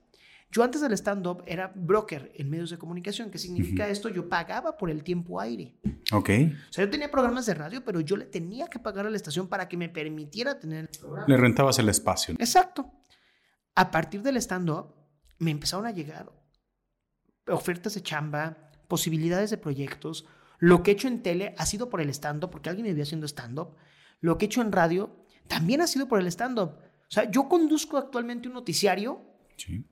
Yo antes del stand-up era broker en medios de comunicación. ¿Qué significa esto? Yo pagaba por el tiempo aire. Ok. O sea, yo tenía programas de radio, pero yo le tenía que pagar a la estación para que me permitiera tener el programa. Le rentabas el espacio. Exacto. A partir del stand-up, me empezaron a llegar ofertas de chamba, posibilidades de proyectos. Lo que he hecho en tele ha sido por el stand-up, porque alguien me vio haciendo stand-up. Lo que he hecho en radio también ha sido por el stand-up. O sea, yo conduzco actualmente un noticiario. Sí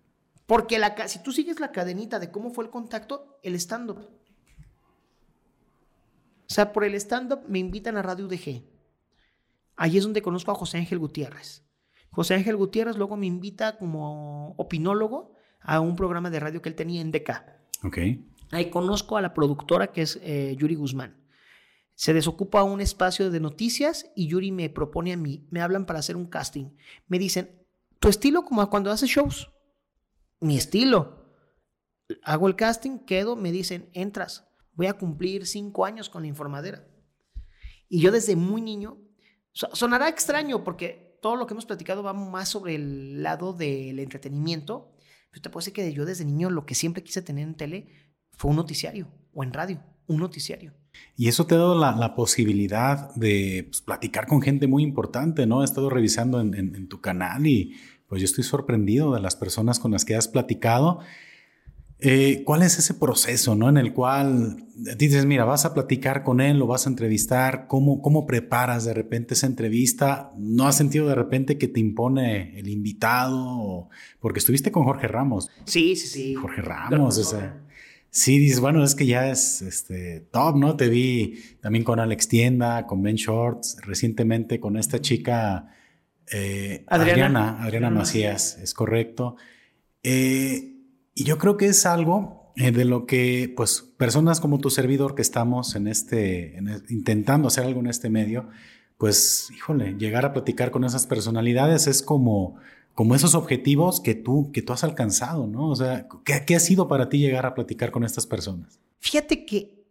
porque la, si tú sigues la cadenita de cómo fue el contacto, el stand-up. O sea, por el stand-up me invitan a Radio UDG. Ahí es donde conozco a José Ángel Gutiérrez. José Ángel Gutiérrez luego me invita como opinólogo a un programa de radio que él tenía en DK. Ok. Ahí conozco a la productora que es eh, Yuri Guzmán. Se desocupa un espacio de noticias y Yuri me propone a mí, me hablan para hacer un casting. Me dicen, tu estilo como cuando haces shows mi estilo. Hago el casting, quedo, me dicen, entras. Voy a cumplir cinco años con la informadera. Y yo desde muy niño, sonará extraño porque todo lo que hemos platicado va más sobre el lado del entretenimiento, pero te puedo decir que yo desde niño lo que siempre quise tener en tele fue un noticiario o en radio, un noticiario. Y eso te ha dado la, posibilidad de pues, platicar con gente muy importante, ¿no? He estado revisando en tu canal y pues yo estoy sorprendido de las personas con las que has platicado. Eh, ¿Cuál es ese proceso, no? En el cual dices, mira, vas a platicar con él, lo vas a entrevistar, ¿cómo, cómo preparas de repente esa entrevista? ¿No has sentido de repente que te impone el invitado? Porque estuviste con Jorge Ramos. Sí, sí, sí. Jorge Ramos, o Sí, dices, bueno, es que ya es este, top, ¿no? Te vi también con Alex Tienda, con Ben Shorts, recientemente con esta chica eh, Adriana. Adriana, Macías, es correcto. Eh, y yo creo que es algo eh, de lo que, pues, personas como tu servidor que estamos en este, intentando hacer algo en este medio, pues, híjole, llegar a platicar con esas personalidades es como, como esos objetivos que tú, que tú has alcanzado, ¿no? O sea, ¿qué, ¿qué ha sido para ti llegar a platicar con estas personas? Fíjate que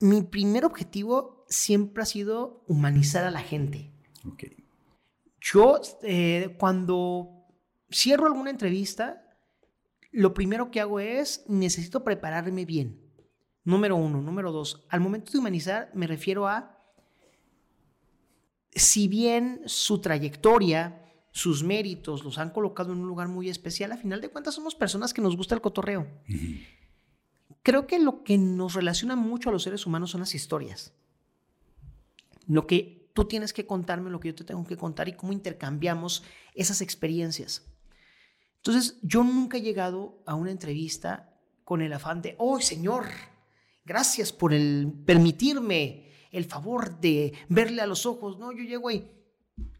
mi primer objetivo siempre ha sido humanizar a la gente. Okay. Yo, eh, cuando cierro alguna entrevista, lo primero que hago es, necesito prepararme bien. Número uno. Número dos, al momento de humanizar me refiero a, si bien su trayectoria, sus méritos los han colocado en un lugar muy especial, a final de cuentas somos personas que nos gusta el cotorreo. Creo que lo que nos relaciona mucho a los seres humanos son las historias. Lo que Tú tienes que contarme lo que yo te tengo que contar y cómo intercambiamos esas experiencias. Entonces, yo nunca he llegado a una entrevista con el afán de, oh, señor, gracias por el permitirme el favor de verle a los ojos. No, yo llego ahí.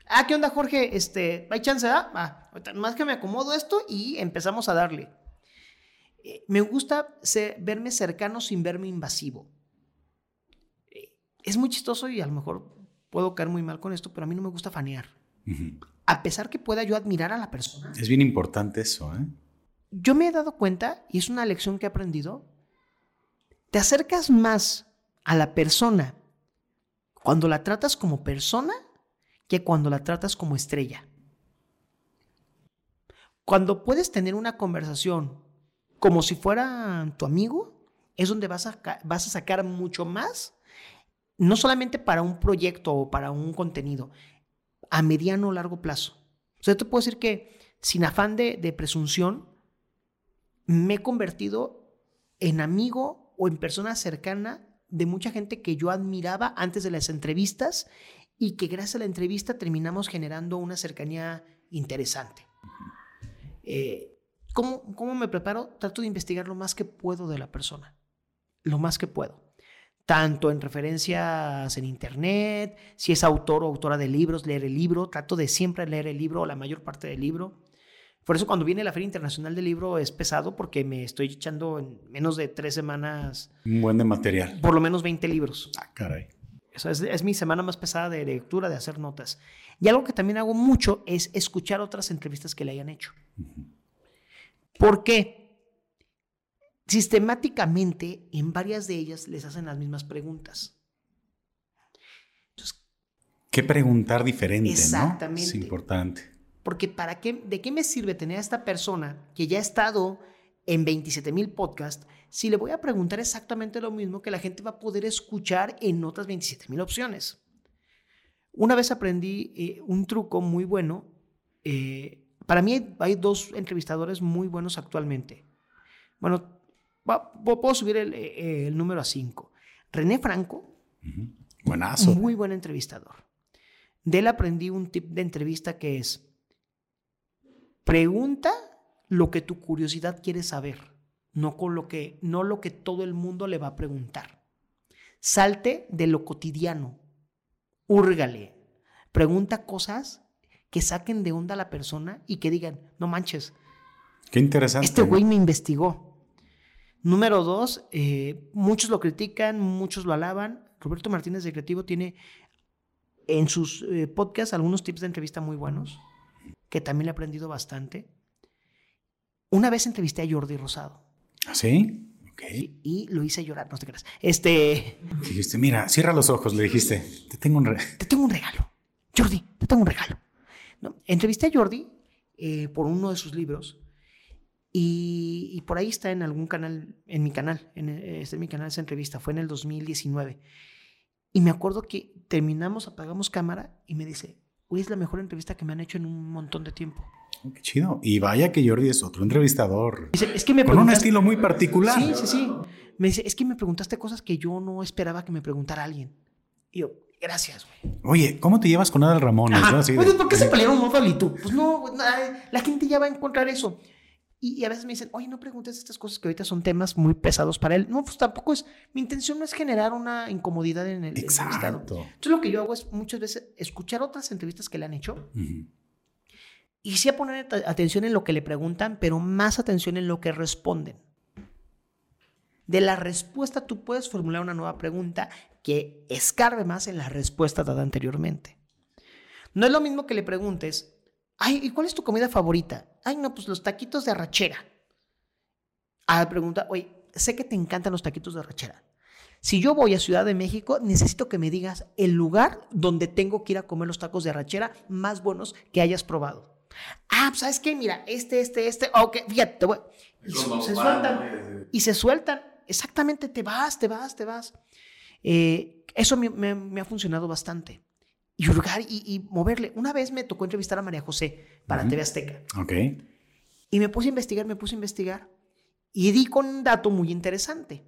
Ah, ¿qué onda, Jorge? Este, ¿hay chance? Ah, ah más que me acomodo esto y empezamos a darle. Eh, me gusta verme cercano sin verme invasivo. Eh, es muy chistoso y a lo mejor puedo caer muy mal con esto, pero a mí no me gusta fanear. A pesar que pueda yo admirar a la persona. Es bien importante eso, ¿eh? Yo me he dado cuenta, y es una lección que he aprendido, te acercas más a la persona cuando la tratas como persona que cuando la tratas como estrella. Cuando puedes tener una conversación como si fuera tu amigo, es donde vas a, vas a sacar mucho más, no solamente para un proyecto o para un contenido, a mediano o largo plazo. O sea, te puedo decir que sin afán de, de presunción, me he convertido en amigo o en persona cercana de mucha gente que yo admiraba antes de las entrevistas y que gracias a la entrevista terminamos generando una cercanía interesante. Eh, ¿cómo, ¿Cómo me preparo? Trato de investigar lo más que puedo de la persona, lo más que puedo. Tanto en referencias en internet, si es autor o autora de libros, leer el libro, trato de siempre leer el libro o la mayor parte del libro. Por eso cuando viene la Feria Internacional del Libro es pesado porque me estoy echando en menos de tres semanas. Un buen de material. Por lo menos 20 libros. Ah, caray. Eso es, es, mi semana más pesada de lectura, de hacer notas. Y algo que también hago mucho es escuchar otras entrevistas que le hayan hecho. ¿Por qué? Sistemáticamente, en varias de ellas les hacen las mismas preguntas. ¿Qué preguntar diferente? Exactamente. Es importante. Porque ¿para qué, ¿de qué me sirve tener a esta persona que ya ha estado en 27 mil podcasts si le voy a preguntar exactamente lo mismo que la gente va a poder escuchar en otras 27 mil opciones? Una vez aprendí eh, un truco muy bueno. Eh, para mí hay dos entrevistadores muy buenos actualmente. Bueno, puedo subir eh, el, número a cinco. René Franco. Buenazo. Muy buen entrevistador. De él aprendí un tip de entrevista que es, pregunta lo que tu curiosidad quiere saber, no, con lo que, no lo que todo el mundo le va a preguntar. Salte de lo cotidiano, húrgale, pregunta cosas que saquen de onda a la persona y que digan, no manches. Qué interesante. Este güey me investigó. Número dos, eh, muchos lo critican, muchos lo alaban. Roberto Martínez de Creativo tiene en sus eh, podcasts algunos tips de entrevista muy buenos, que también le he aprendido bastante. Una vez entrevisté a Jordi Rosado. ¿Ah, sí? Y, lo hice llorar, no te creas. Este. Dijiste, mira, cierra los ojos, le dijiste. Te tengo un regalo. Te tengo un regalo. Jordi, te tengo un regalo. Entrevisté a Jordi eh, por uno de sus libros y, por ahí está en algún canal, en mi canal, en, este en mi canal esa entrevista, fue en el 2019. Y me acuerdo que terminamos, apagamos cámara y me dice, hoy es la mejor entrevista que me han hecho en un montón de tiempo. Oh, qué chido. Y vaya que Jordi es otro entrevistador. es que me con un estilo muy particular. Sí, sí, sí. Me dice, es que me preguntaste cosas que yo no esperaba que me preguntara alguien. Y yo, Gracias, güey. Oye, ¿cómo te llevas con Adal Ramones? Oye, ¿por qué se pelearon Modal y tú? Pues no, la gente ya va a encontrar eso. Y, a veces me dicen, oye, no preguntes estas cosas que ahorita son temas muy pesados para él. No, pues tampoco es. Mi intención no es generar una incomodidad en el Exacto. Entonces, lo que yo hago es muchas veces escuchar otras entrevistas que le han hecho y sí a poner atención en lo que le preguntan, pero más atención en lo que responden. De la respuesta tú puedes formular una nueva pregunta que escarbe más en la respuesta dada anteriormente. No es lo mismo que le preguntes, ay, ¿y cuál es tu comida favorita? Ay, no, pues los taquitos de arrachera. A la pregunta, oye, sé que te encantan los taquitos de arrachera. Si yo voy a Ciudad de México, necesito que me digas el lugar donde tengo que ir a comer los tacos de arrachera más buenos que hayas probado. Ah, pues, ¿sabes qué? Mira, este, este, este. Ok, fíjate, voy. Y se sueltan. Y se sueltan exactamente te vas, te vas, te vas. Eh, eso me, ha funcionado bastante. Y hurgar y, moverle. Una vez me tocó entrevistar a María José para TV Azteca. Ok. Y me puse a investigar, me puse a investigar. Y di con un dato muy interesante.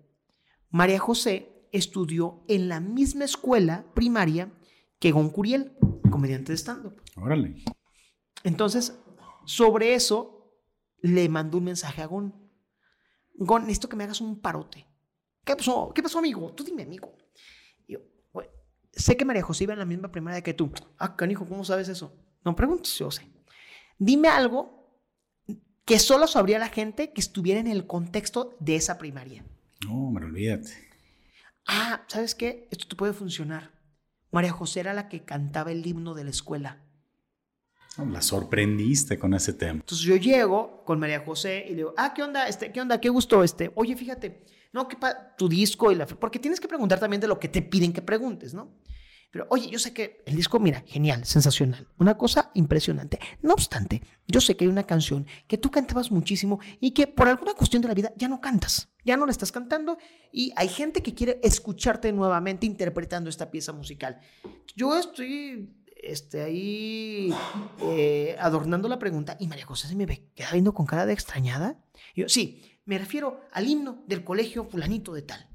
María José estudió en la misma escuela primaria que Gon Curiel, comediante de stand-up. Órale. Entonces, sobre eso, le mandó un mensaje a Gon. Gon, necesito que me hagas un parote. ¿Qué pasó? ¿Qué pasó, amigo? Tú dime, amigo. Y yo, sé que María José iba en la misma primaria que tú. Ah, canijo, ¿cómo sabes eso? No preguntes, yo sé. Dime algo que solo sabría la gente que estuviera en el contexto de esa primaria. No, me olvídate. Ah, ¿sabes qué? Esto te puede funcionar. María José era la que cantaba el himno de la escuela. La sorprendiste con ese tema. Entonces yo llego con María José y le digo, ah, ¿qué onda? Este, ¿Qué onda? ¿Qué gusto? Este, oye, fíjate, no, que tu disco y la... Porque tienes que preguntar también de lo que te piden que preguntes, ¿no? Pero oye, yo sé que el disco, mira, genial, sensacional, una cosa impresionante. No obstante, yo sé que hay una canción que tú cantabas muchísimo y que por alguna cuestión de la vida ya no cantas, ya no la estás cantando y hay gente que quiere escucharte nuevamente interpretando esta pieza musical. Yo estoy este, ahí eh, adornando la pregunta y María José se me queda viendo con cara de extrañada. Y yo, sí, me refiero al himno del colegio fulanito de tal.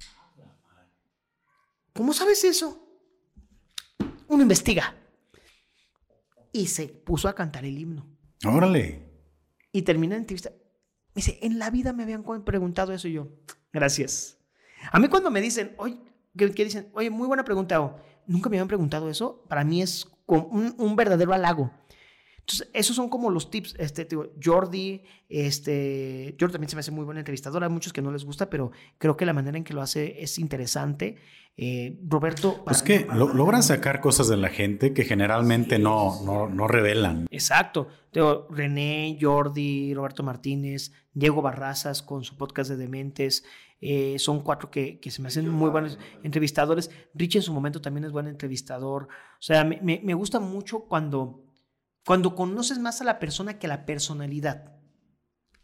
¿Cómo sabes eso? Uno investiga. Y se puso a cantar el himno. Órale. Y termina la entrevista. Me dice, en la vida me habían preguntado eso y yo, gracias. A mí cuando me dicen, oye, que, dicen, oye, muy buena pregunta, nunca me habían preguntado eso, para mí es un, un verdadero halago. Entonces, esos son como los tips. Este, Jordi, este, Jordi también se me hace muy buena entrevistadora. Hay muchos que no les gusta, pero creo que la manera en que lo hace es interesante. Eh, Roberto. Es que logran sacar cosas de la gente que generalmente no, no, no, revelan. Exacto. René, Jordi, Roberto Martínez, Diego Barrazas con su podcast de Dementes. Eh, son cuatro que, que, se me hacen muy buenos entrevistadores. Rich en su momento también es buen entrevistador. O sea, me, me gusta mucho cuando cuando conoces más a la persona que a la personalidad.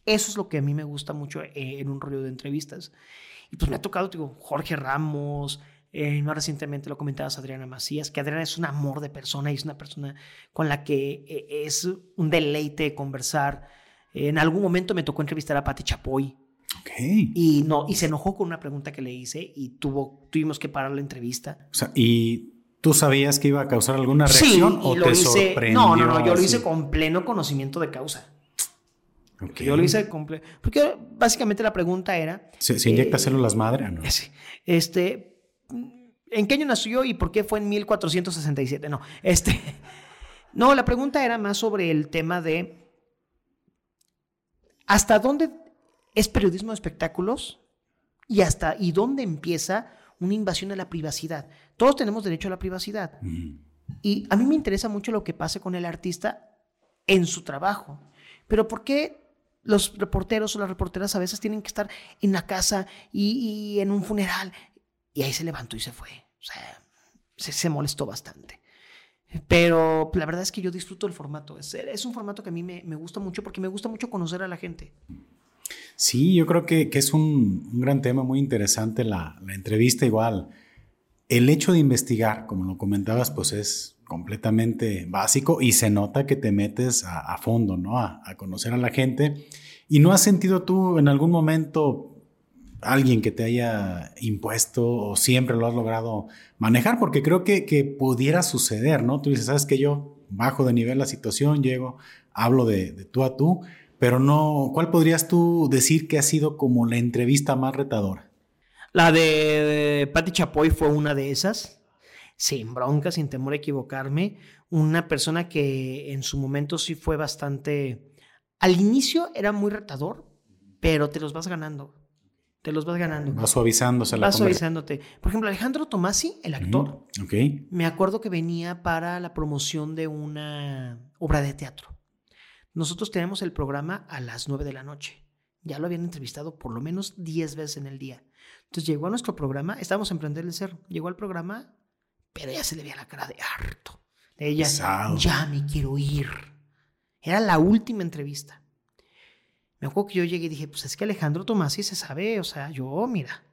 Eso es lo que a mí me gusta mucho eh, en un rollo de entrevistas. Y pues me ha tocado, digo, Jorge Ramos, eh, más recientemente lo comentabas Adriana Macías, que Adriana es un amor de persona y es una persona con la que eh, es un deleite conversar. en algún momento me tocó entrevistar a Patti Chapoy. Okay. Y, no, y se enojó con una pregunta que le hice y tuvo, tuvimos que parar la entrevista. O sea, y ¿Tú sabías que iba a causar alguna reacción o te sorprendió? No, no, no, yo lo hice con pleno conocimiento de causa. Yo lo hice con Porque básicamente la pregunta era. ¿Se, inyecta eh, células madre no? Este. ¿En qué año nació y por qué fue en 1467? No, este. No, la pregunta era más sobre el tema de. ¿Hasta dónde es periodismo de espectáculos? Y hasta. ¿Y dónde empieza una invasión a la privacidad. Todos tenemos derecho a la privacidad. Y a mí me interesa mucho lo que pase con el artista en su trabajo. Pero ¿por qué los reporteros o las reporteras a veces tienen que estar en la casa y, en un funeral? Y ahí se levantó y se fue. O sea, se, molestó bastante. Pero la verdad es que yo disfruto el formato. Es, un formato que a mí me, me gusta mucho porque me gusta mucho conocer a la gente. Sí, yo creo que, es un, gran tema muy interesante la, entrevista igual. El hecho de investigar, como lo comentabas, pues es completamente básico y se nota que te metes a, fondo, ¿no? A, conocer a la gente. ¿Y no has sentido tú en algún momento alguien que te haya impuesto o siempre lo has logrado manejar? Porque creo que, que pudiera suceder, ¿no? Tú dices, sabes que yo bajo de nivel la situación, llego, hablo de tú a tú pero no, ¿cuál podrías tú decir que ha sido como la entrevista más retadora? La de, Patti Chapoy fue una de esas, sin bronca, sin temor a equivocarme, una persona que en su momento sí fue bastante, al inicio era muy retador, pero te los vas ganando. Te los vas ganando. Va suavizándose la Va suavizándote. Por ejemplo, Alejandro Tomasi, el actor. Me acuerdo que venía para la promoción de una obra de teatro. Nosotros tenemos el programa a las 9 de la noche. Ya lo habían entrevistado por lo menos 10 veces en el día. Entonces llegó a nuestro programa, estábamos en Prender el Cerro, llegó al programa, pero ya se le veía la cara de harto. ella, ya me quiero ir. Era la última entrevista. Me acuerdo que yo llegué y dije, pues es que Alejandro Tomasi se sabe, o sea, yo, mira,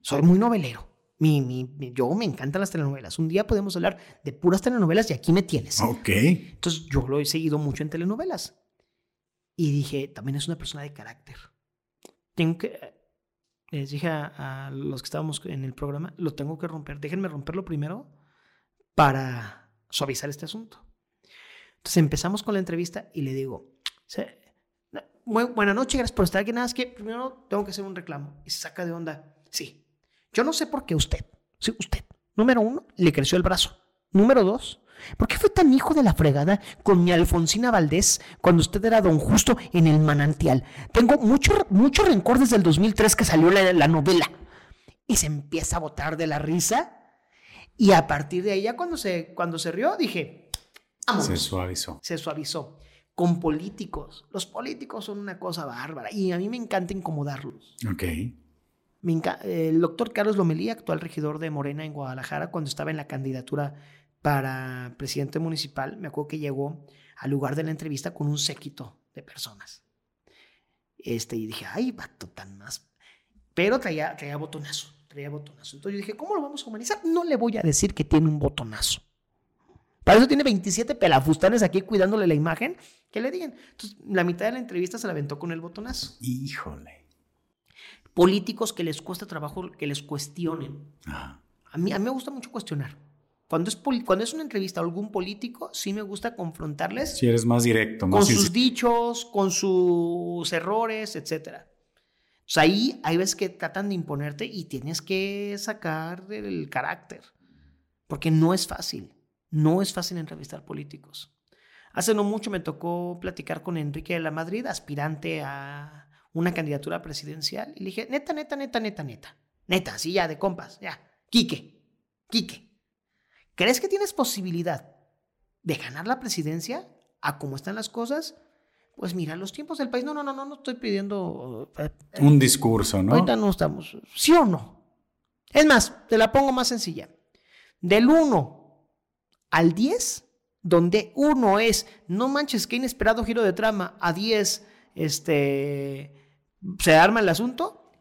soy muy novelero. Mi, mi, yo me encantan las telenovelas. Un día podemos hablar de puras telenovelas y aquí me tienes. Ok. Entonces yo lo he seguido mucho en telenovelas. Y dije, también es una persona de carácter. Tengo que, eh, les dije a, los que estábamos en el programa, lo tengo que romper. Déjenme romperlo primero para suavizar este asunto. Entonces empezamos con la entrevista y le digo, buena noche, gracias por estar aquí. Nada más que primero tengo que hacer un reclamo. Y se saca de onda. Sí. Yo no sé por qué usted, sí, usted, número uno, le creció el brazo. Número dos, ¿por qué fue tan hijo de la fregada con mi Alfonsina Valdés cuando usted era don Justo en el manantial? Tengo mucho, mucho rencor desde el 2003 que salió la, la novela. Y se empieza a botar de la risa. Y a partir de ahí, ya cuando se, cuando se rió, dije, Se suavizó. Se suavizó con políticos. Los políticos son una cosa bárbara y a mí me encanta incomodarlos. Ok. El doctor Carlos Lomelí, actual regidor de Morena en Guadalajara, cuando estaba en la candidatura para presidente municipal, me acuerdo que llegó al lugar de la entrevista con un séquito de personas. Este, y dije, ay, vato tan más. Pero traía, traía botonazo, traía botonazo. Entonces yo dije, ¿cómo lo vamos a humanizar? No le voy a decir que tiene un botonazo. Para eso tiene 27 pelafustanes aquí cuidándole la imagen. Que le digan. Entonces, la mitad de la entrevista se la aventó con el botonazo. Híjole. Políticos que les cuesta trabajo que les cuestionen. A, mí, a mí me gusta mucho cuestionar. Cuando es, cuando es una entrevista a algún político, sí me gusta confrontarles. Si eres más directo, más Con sus dichos, con sus errores, etc. O ahí hay veces que tratan de imponerte y tienes que sacar el carácter. Porque no es fácil. No es fácil entrevistar políticos. Hace no mucho me tocó platicar con Enrique de la Madrid, aspirante a una candidatura presidencial, y le dije, neta, neta, neta, neta, neta, neta, sí, ya, de compas, ya, Quique, Quique, ¿crees que tienes posibilidad de ganar la presidencia a cómo están las cosas? Pues mira, los tiempos del país, no, no, no, no, no estoy pidiendo... Eh, Un discurso, ¿no? Ahorita no estamos, ¿sí o no? Es más, te la pongo más sencilla. Del 1 al 10, donde uno es, no manches, qué inesperado giro de trama, a 10, este, se arma el asunto,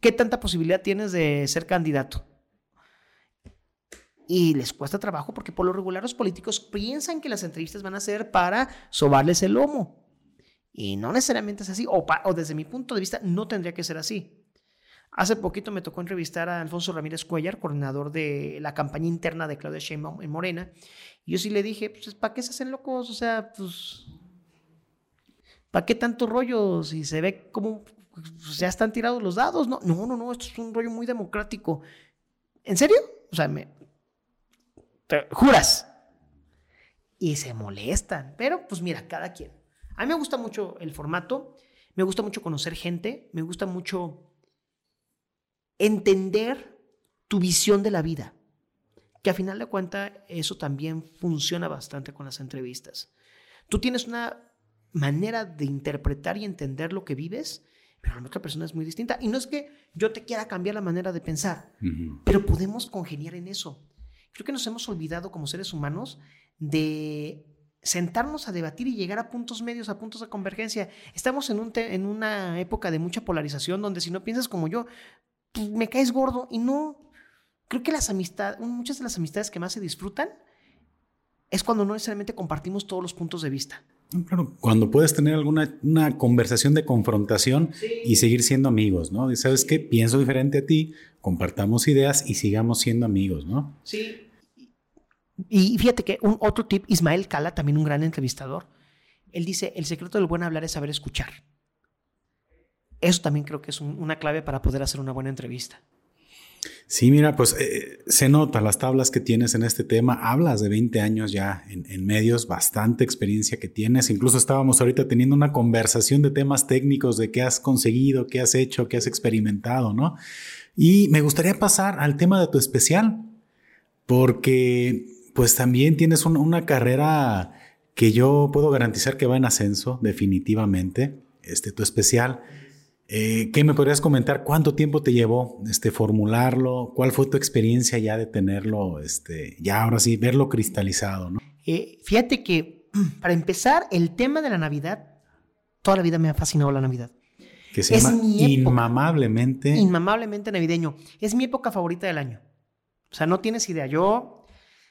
¿qué tanta posibilidad tienes de ser candidato? Y les cuesta trabajo porque por lo regular los políticos piensan que las entrevistas van a ser para sobarles el lomo. Y no necesariamente es así, o, o desde mi punto de vista no tendría que ser así. Hace poquito me tocó entrevistar a Alfonso Ramírez Cuellar, coordinador de la campaña interna de Claudia Sheinbaum en Morena. Y yo sí le dije, pues, ¿para qué se hacen locos? O sea, pues, ¿para qué tanto rollo? Si se ve como pues, ya están tirados los dados. No, no, no, no, esto es un rollo muy democrático. ¿En serio? O sea, me... juras. Y se molestan. Pero, pues mira, cada quien. A mí me gusta mucho el formato, me gusta mucho conocer gente, me gusta mucho entender tu visión de la vida, que a final de cuentas eso también funciona bastante con las entrevistas. Tú tienes una manera de interpretar y entender lo que vives, pero la otra persona es muy distinta. Y no es que yo te quiera cambiar la manera de pensar, pero podemos congeniar en eso. Creo que nos hemos olvidado como seres humanos de sentarnos a debatir y llegar a puntos medios, a puntos de convergencia. Estamos en, un en una época de mucha polarización donde si no piensas como yo, pues, me caes gordo y no. Creo que las amistades, muchas de las amistades que más se disfrutan es cuando no necesariamente compartimos todos los puntos de vista. Claro, cuando puedes tener alguna una conversación de confrontación y seguir siendo amigos, ¿no? Y sabes qué, pienso diferente a ti, compartamos ideas y sigamos siendo amigos, ¿no? Sí. Y fíjate que un otro tip, Ismael Cala, también un gran entrevistador, él dice, el secreto del buen hablar es saber escuchar. Eso también creo que es una clave para poder hacer una buena entrevista. Sí, mira, pues eh, se nota las tablas que tienes en este tema. Hablas de 20 años ya en, medios, bastante experiencia que tienes. Incluso estábamos ahorita teniendo una conversación de temas técnicos, de qué has conseguido, qué has hecho, qué has experimentado, ¿no? Y me gustaría pasar al tema de tu especial, porque pues también tienes una carrera que yo puedo garantizar que va en ascenso, definitivamente, este, tu especial. Eh, ¿Qué me podrías comentar? ¿Cuánto tiempo te llevó este, formularlo? ¿Cuál fue tu experiencia ya de tenerlo, este, ya ahora sí, verlo cristalizado? ¿no? Eh, fíjate que, para empezar, el tema de la Navidad, toda la vida me ha fascinado la Navidad. Que se llama inmamablemente. Inmamablemente navideño. Es mi época favorita del año. O sea, no tienes idea. Yo,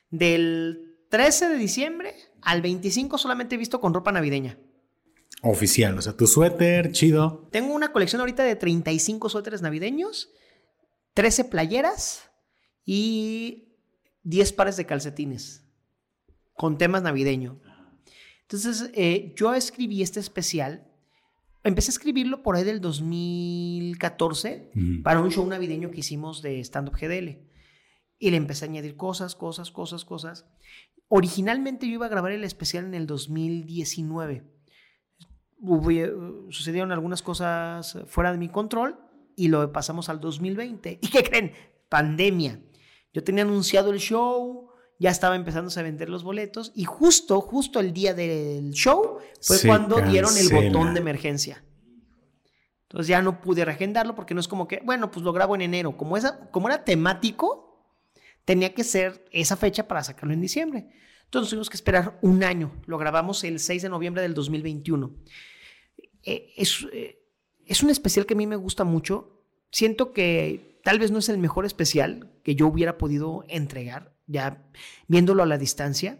del 13 de diciembre al 25 solamente he visto con ropa navideña. Oficial, o sea, tu suéter, chido. Tengo una colección ahorita de 35 suéteres navideños, 13 playeras y 10 pares de calcetines con temas navideños. Entonces, eh, yo escribí este especial empecé a escribirlo por ahí del 2014 para un show navideño que hicimos de Stand Up GDL. Y le empecé a añadir cosas, cosas, cosas, cosas. Originalmente yo iba a grabar el especial en el 2019. Eh, sucedieron algunas cosas fuera de mi control y lo pasamos al 2020. ¿Y qué creen? Pandemia. Yo tenía anunciado el show, ya estaba empezando a vender los boletos y justo, justo el día del show fue cuando dieron el botón de emergencia. Entonces ya no pude reagendarlo porque no es como que, bueno, pues lo grabo en enero. Como, esa, como era temático, tenía que ser esa fecha para sacarlo en diciembre. Entonces tuvimos que esperar un año. Lo grabamos el 6 de noviembre del 2021. Eh, es, eh, es un especial que a mí me gusta mucho. Siento que tal vez no es el mejor especial que yo hubiera podido entregar, ya viéndolo a la distancia.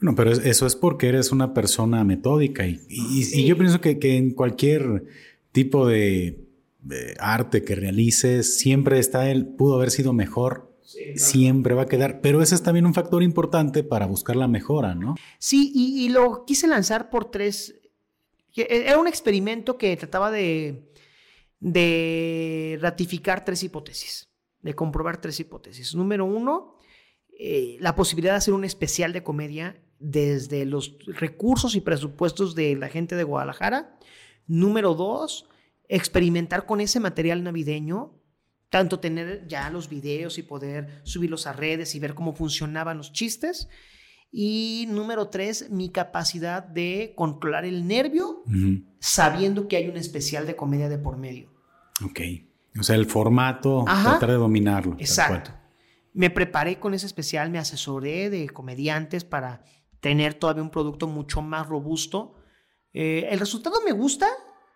No, pero eso es porque eres una persona metódica y, y, yo pienso que, que, en cualquier tipo de, arte que realices, siempre está el, pudo haber sido mejor, siempre va a quedar, pero ese es también un factor importante para buscar la mejora, ¿no? Sí, y, lo quise lanzar por tres, era un experimento que trataba de, de ratificar tres hipótesis, de comprobar tres hipótesis. Número uno, eh, la posibilidad de hacer un especial de comedia desde los recursos y presupuestos de la gente de Guadalajara. Número dos, experimentar con ese material navideño, tanto tener ya los videos y poder subirlos a redes y ver cómo funcionaban los chistes. Y número tres, mi capacidad de controlar el nervio sabiendo que hay un especial de comedia de por medio. Ok. O sea, el formato, tratar de dominarlo. Exacto. Me preparé con ese especial, me asesoré de comediantes para tener todavía un producto mucho más robusto. Eh, el resultado me gusta,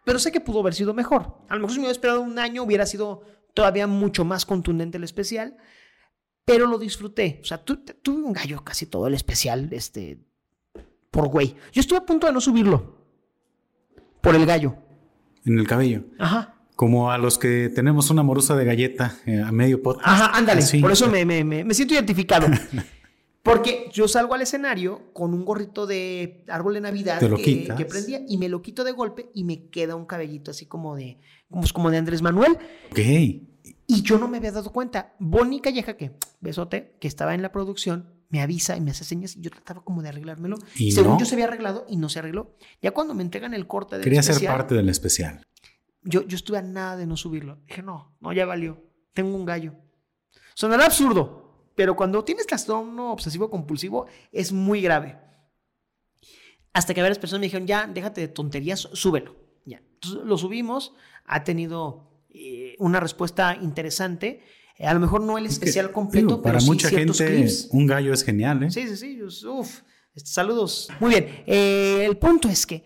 pero sé que pudo haber sido mejor. A lo mejor si me hubiera esperado un año hubiera sido todavía mucho más contundente el especial, pero lo disfruté. O sea, tuve un gallo casi todo el especial, este, por güey. Yo estuve a punto de no subirlo, por el gallo. En el cabello. Ajá. Como a los que tenemos una morosa de galleta eh, a medio podcast. Ajá, ándale. Por eso me, me, me siento identificado. Porque yo salgo al escenario con un gorrito de árbol de Navidad que, prendía y me lo quito de golpe y me queda un cabellito así como de, como, como de Andrés Manuel. Ok. Y yo no me había dado cuenta. Bonnie Calleja, que besote, que estaba en la producción, me avisa y me hace señas y yo trataba como de arreglármelo. ¿Y Según yo se había arreglado y no se arregló. Ya cuando me entregan el corte del Quería ser parte del especial. Yo, yo estuve a nada de no subirlo. Dije, no, no, ya valió. Tengo un gallo. Sonará absurdo, pero cuando tienes trastorno obsesivo compulsivo es muy grave. Hasta que varias personas me dijeron, ya, déjate de tonterías, súbelo. Ya. Entonces lo subimos, ha tenido eh, una respuesta interesante. Eh, a lo mejor no el especial completo, pero para mucha gente un gallo es genial. ¿eh? Sí, sí, sí. Uf, saludos. Muy bien. el punto es que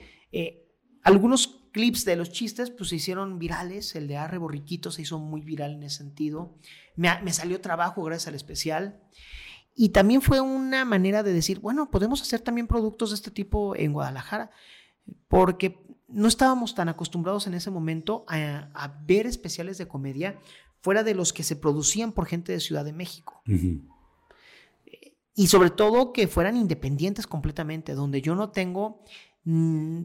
algunos clips de los chistes pues se hicieron virales. El de Arre Borriquito se hizo muy viral en ese sentido. Me, salió trabajo gracias al especial. Y también fue una manera de decir, bueno, podemos hacer también productos de este tipo en Guadalajara, porque no estábamos tan acostumbrados en ese momento a, ver especiales de comedia fuera de los que se producían por gente de Ciudad de México. Y sobre todo que fueran independientes completamente, donde yo no tengo mm,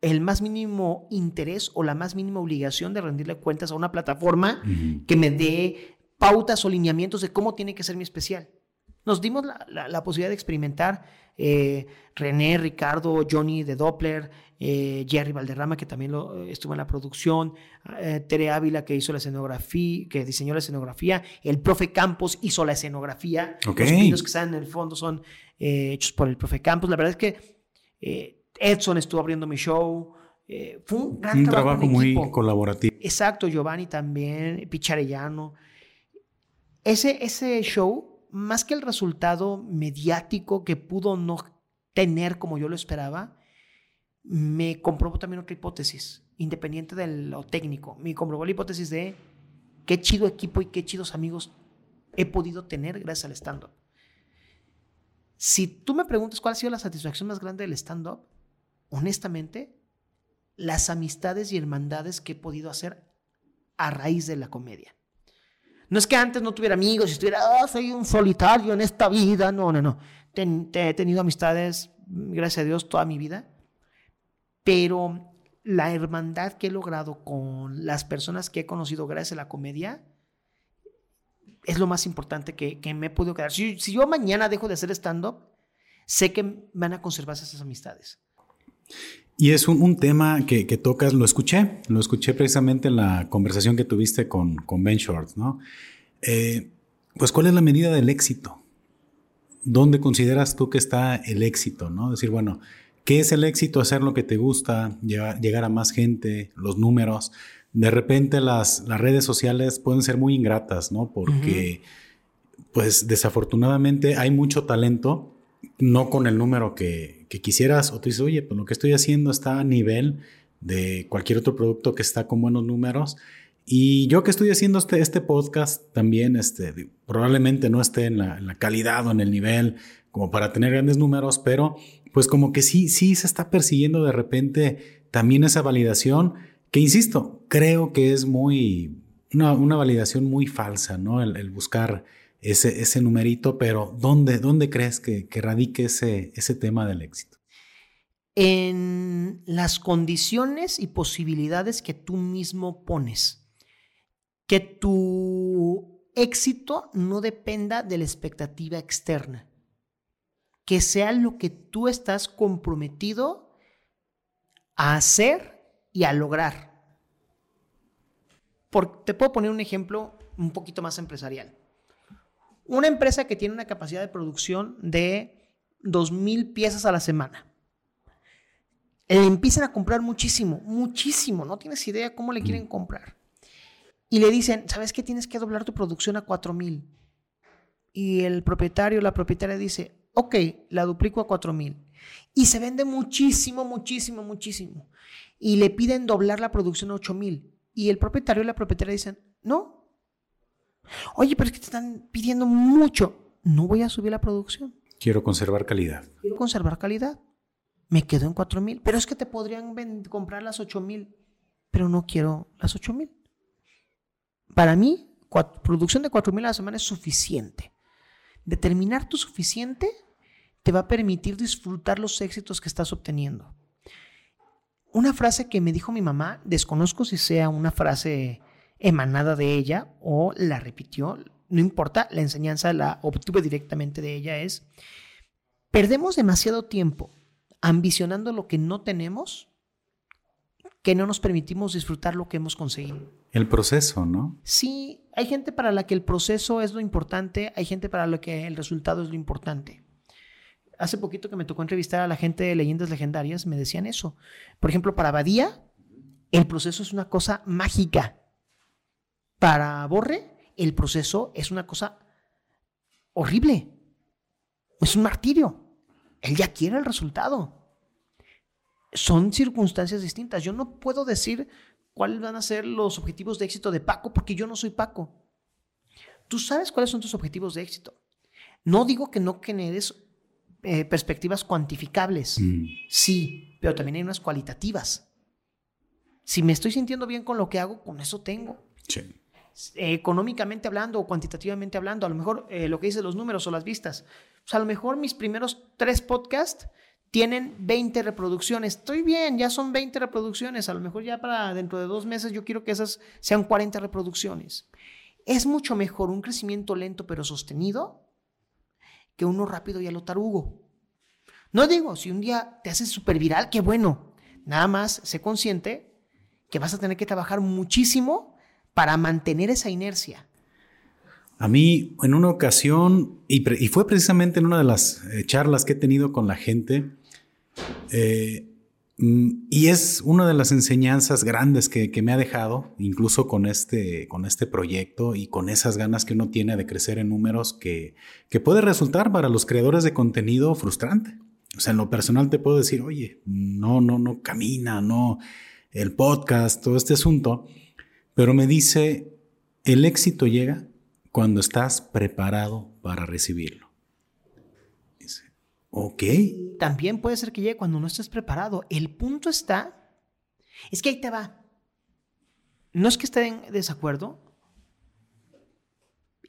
el más mínimo interés o la más mínima obligación de rendirle cuentas a una plataforma que me dé pautas o lineamientos de cómo tiene que ser mi especial. Nos dimos la, posibilidad de experimentar eh, René, Ricardo, Johnny de Doppler, eh, Jerry Valderrama, que también lo, estuvo en la producción, eh, Tere Ávila, que hizo la escenografía, que diseñó la escenografía, el profe Campos hizo la escenografía. Los pinos que están en el fondo son hechos por el profe Campos. La verdad es que Edson estuvo abriendo mi show. Eh, fue un gran trabajo, muy colaborativo. Exacto, Giovanni también, Picharellano. Ese, ese show, más que el resultado mediático que pudo no tener como yo lo esperaba, me comprobó también otra hipótesis, independiente de lo técnico. Me comprobó la hipótesis de qué chido equipo y qué chidos amigos he podido tener gracias al stand-up. Si tú me preguntas cuál ha sido la satisfacción más grande del stand-up, honestamente, las amistades y hermandades que he podido hacer a raíz de la comedia. No es que antes no tuviera amigos y estuviera, oh, soy un solitario en esta vida. No, no, no. he tenido amistades, gracias a Dios, toda mi vida. Pero la hermandad que he logrado con las personas que he conocido gracias a la comedia es lo más importante que, me he podido quedar. Si, yo mañana dejo de hacer stand-up, sé que van a conservarse esas amistades. Y es un, tema que, tocas, lo escuché, lo escuché precisamente en la conversación que tuviste con, con Ben Shorts, ¿no? Eh, pues, ¿cuál es la medida del éxito? ¿Dónde consideras tú que está el éxito, no? Decir, bueno, ¿qué es el éxito? Hacer lo que te gusta, llegar, a más gente, los números. De repente las, las redes sociales pueden ser muy ingratas, ¿no? Porque, pues, desafortunadamente hay mucho talento, no con el número que, quisieras o tú dices, oye, pues lo que estoy haciendo está a nivel de cualquier otro producto que está con buenos números. Y yo que estoy haciendo este, este podcast también, este, probablemente no esté en la, calidad o en el nivel como para tener grandes números, pero pues como que sí, sí se está persiguiendo de repente también esa validación, que insisto, creo que es muy, una, validación muy falsa, ¿no? el buscar ese, ese numerito, pero ¿dónde, dónde crees que, que radique ese, ese tema del éxito? En las condiciones y posibilidades que tú mismo pones. Que tu éxito no dependa de la expectativa externa. Que sea lo que tú estás comprometido a hacer y a lograr. te puedo poner un ejemplo un poquito más empresarial. Una empresa que tiene una capacidad de producción de 2.000 piezas a la semana. Le empiezan a comprar muchísimo, muchísimo. No tienes idea cómo le quieren comprar. Y le dicen, ¿sabes qué? Tienes que doblar tu producción a 4.000. Y el propietario, la propietaria dice, ok, la duplico a 4.000. Y se vende muchísimo, muchísimo, muchísimo. Y le piden doblar la producción a 8.000. Y el propietario y la propietaria dicen, no, Oye, pero es que te están pidiendo mucho. No voy a subir la producción. Quiero conservar calidad. Quiero conservar calidad. Me quedo en 4 mil. Pero es que te podrían comprar las 8 mil. Pero no quiero las 8 mil. Para mí, producción de 4 mil a la semana es suficiente. Determinar tu suficiente te va a permitir disfrutar los éxitos que estás obteniendo. Una frase que me dijo mi mamá, desconozco si sea una frase emanada de ella o la repitió, no importa, la enseñanza la obtuve directamente de ella, es, perdemos demasiado tiempo ambicionando lo que no tenemos que no nos permitimos disfrutar lo que hemos conseguido. El proceso, ¿no? Sí, hay gente para la que el proceso es lo importante, hay gente para la que el resultado es lo importante. Hace poquito que me tocó entrevistar a la gente de leyendas legendarias, me decían eso. Por ejemplo, para Badía, el proceso es una cosa mágica. Para Borre, el proceso es una cosa horrible. Es un martirio. Él ya quiere el resultado. Son circunstancias distintas. Yo no puedo decir cuáles van a ser los objetivos de éxito de Paco porque yo no soy Paco. Tú sabes cuáles son tus objetivos de éxito. No digo que no generes eh, perspectivas cuantificables. Mm. Sí, pero también hay unas cualitativas. Si me estoy sintiendo bien con lo que hago, con eso tengo. Sí económicamente hablando o cuantitativamente hablando, a lo mejor eh, lo que dice los números o las vistas. a lo mejor mis primeros tres podcasts tienen 20 reproducciones. Estoy bien, ya son 20 reproducciones. A lo mejor ya para dentro de dos meses yo quiero que esas sean 40 reproducciones. Es mucho mejor un crecimiento lento pero sostenido que uno rápido y a lo. No digo, si un día te haces súper viral, qué bueno. Nada más sé consciente que vas a tener que trabajar muchísimo para mantener esa inercia? A mí, en una ocasión, y, fue precisamente en una de las eh, charlas que he tenido con la gente, eh, mm, y es una de las enseñanzas grandes que, me ha dejado, incluso con este, con este proyecto y con esas ganas que uno tiene de crecer en números, que, que puede resultar para los creadores de contenido frustrante. O sea, en lo personal te puedo decir, oye, no, no, no camina, no, el podcast, todo este asunto. Pero me dice, el éxito llega cuando estás preparado para recibirlo. Dice, ok. También puede ser que llegue cuando no estés preparado. El punto está, es que ahí te va. No es que esté en desacuerdo.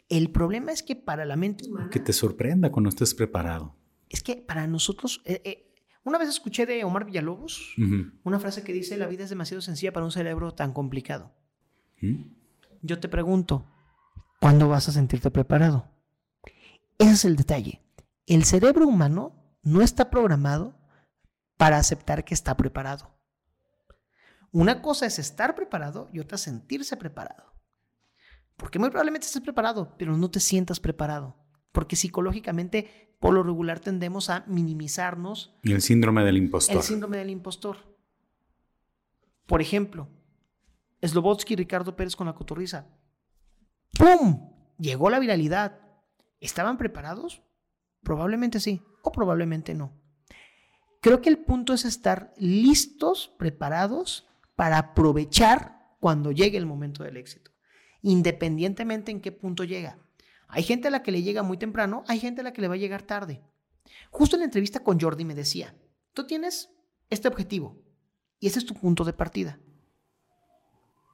El problema es que para la mente Que te sorprenda cuando estés preparado. Es que para nosotros, eh, eh, Una vez escuché de Omar Villalobos una frase que dice, la vida es demasiado sencilla para un cerebro tan complicado. ¿Mm? Yo te pregunto, ¿cuándo vas a sentirte preparado? Ese es el detalle. El cerebro humano no está programado para aceptar que está preparado. Una cosa es estar preparado y otra sentirse preparado. Porque muy probablemente estés preparado, pero no te sientas preparado. Porque psicológicamente, por lo regular, tendemos a minimizarnos. El síndrome del impostor. El síndrome del impostor. Por ejemplo, Slobotsky y Ricardo Pérez con la cotorriza. ¡Pum! Llegó la viralidad. ¿Estaban preparados? Probablemente sí, o probablemente no. Creo que el punto es estar listos, preparados para aprovechar cuando llegue el momento del éxito, independientemente en qué punto llega. Hay gente a la que le llega muy temprano, hay gente a la que le va a llegar tarde. Justo en la entrevista con Jordi me decía, tú tienes este objetivo y ese es tu punto de partida.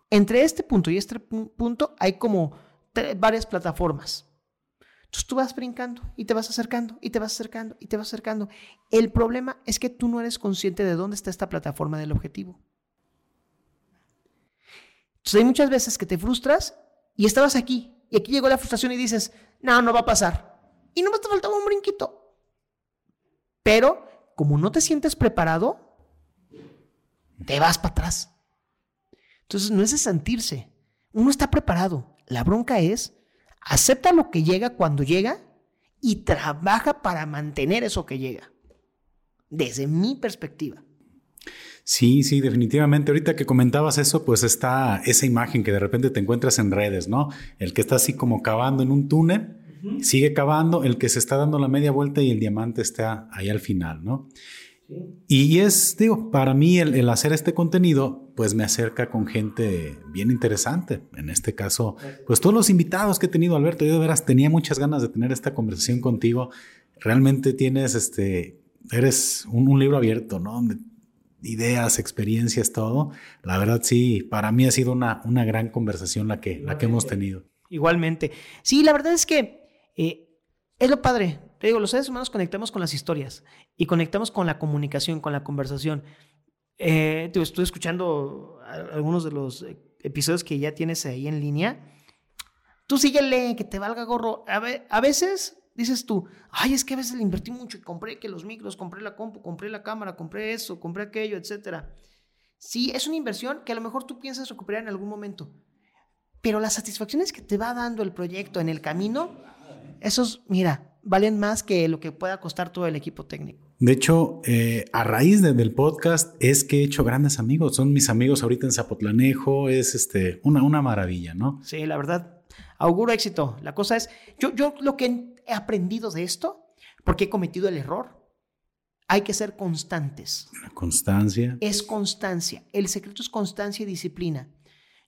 Entre este punto y este punto hay como varias plataformas. Entonces tú vas brincando y te vas acercando y te vas acercando y te vas acercando. El problema es que tú no eres consciente de dónde está esta plataforma del objetivo. Entonces hay muchas veces que te frustras y estabas aquí y aquí llegó la frustración y dices, no, no va a pasar. Y no te faltaba un brinquito. Pero como no te sientes preparado, te vas para atrás. Entonces no es de sentirse. Uno está preparado. La bronca es, acepta lo que llega cuando llega y trabaja para mantener eso que llega. Desde mi perspectiva. Sí, sí, definitivamente. Ahorita que comentabas eso, pues está esa imagen que de repente te encuentras en redes, ¿no? El que está así como cavando en un túnel, sigue cavando, el que se está dando la media vuelta y el diamante está ahí al final, ¿no? Y es, digo, para mí el, hacer este contenido, pues me acerca con gente bien interesante. En este caso, pues todos los invitados que he tenido, Alberto, yo de veras tenía muchas ganas de tener esta conversación contigo. Realmente tienes, este, eres un, un libro abierto, ¿no? Ideas, experiencias, todo. La verdad, sí, para mí ha sido una, una gran conversación la que, la que hemos tenido. Igualmente. Sí, la verdad es que eh, es lo padre. Te digo, los seres humanos conectamos con las historias y conectamos con la comunicación, con la conversación. Eh, estuve escuchando algunos de los episodios que ya tienes ahí en línea. Tú síguele, que te valga gorro. A, a veces dices tú, ay, es que a veces le invertí mucho y compré que los micros, compré la compu, compré la cámara, compré eso, compré aquello, etcétera. Sí, es una inversión que a lo mejor tú piensas recuperar en algún momento, pero las satisfacciones que te va dando el proyecto en el camino, esos, mira, valen más que lo que pueda costar todo el equipo técnico. De hecho, eh, a raíz del podcast es que he hecho grandes amigos. Son mis amigos ahorita en Zapotlanejo. Es este, una, una maravilla, ¿no? Sí, la verdad. Auguro éxito. La cosa es, yo, yo lo que he aprendido de esto, porque he cometido el error, hay que ser constantes. La constancia. Es constancia. El secreto es constancia y disciplina.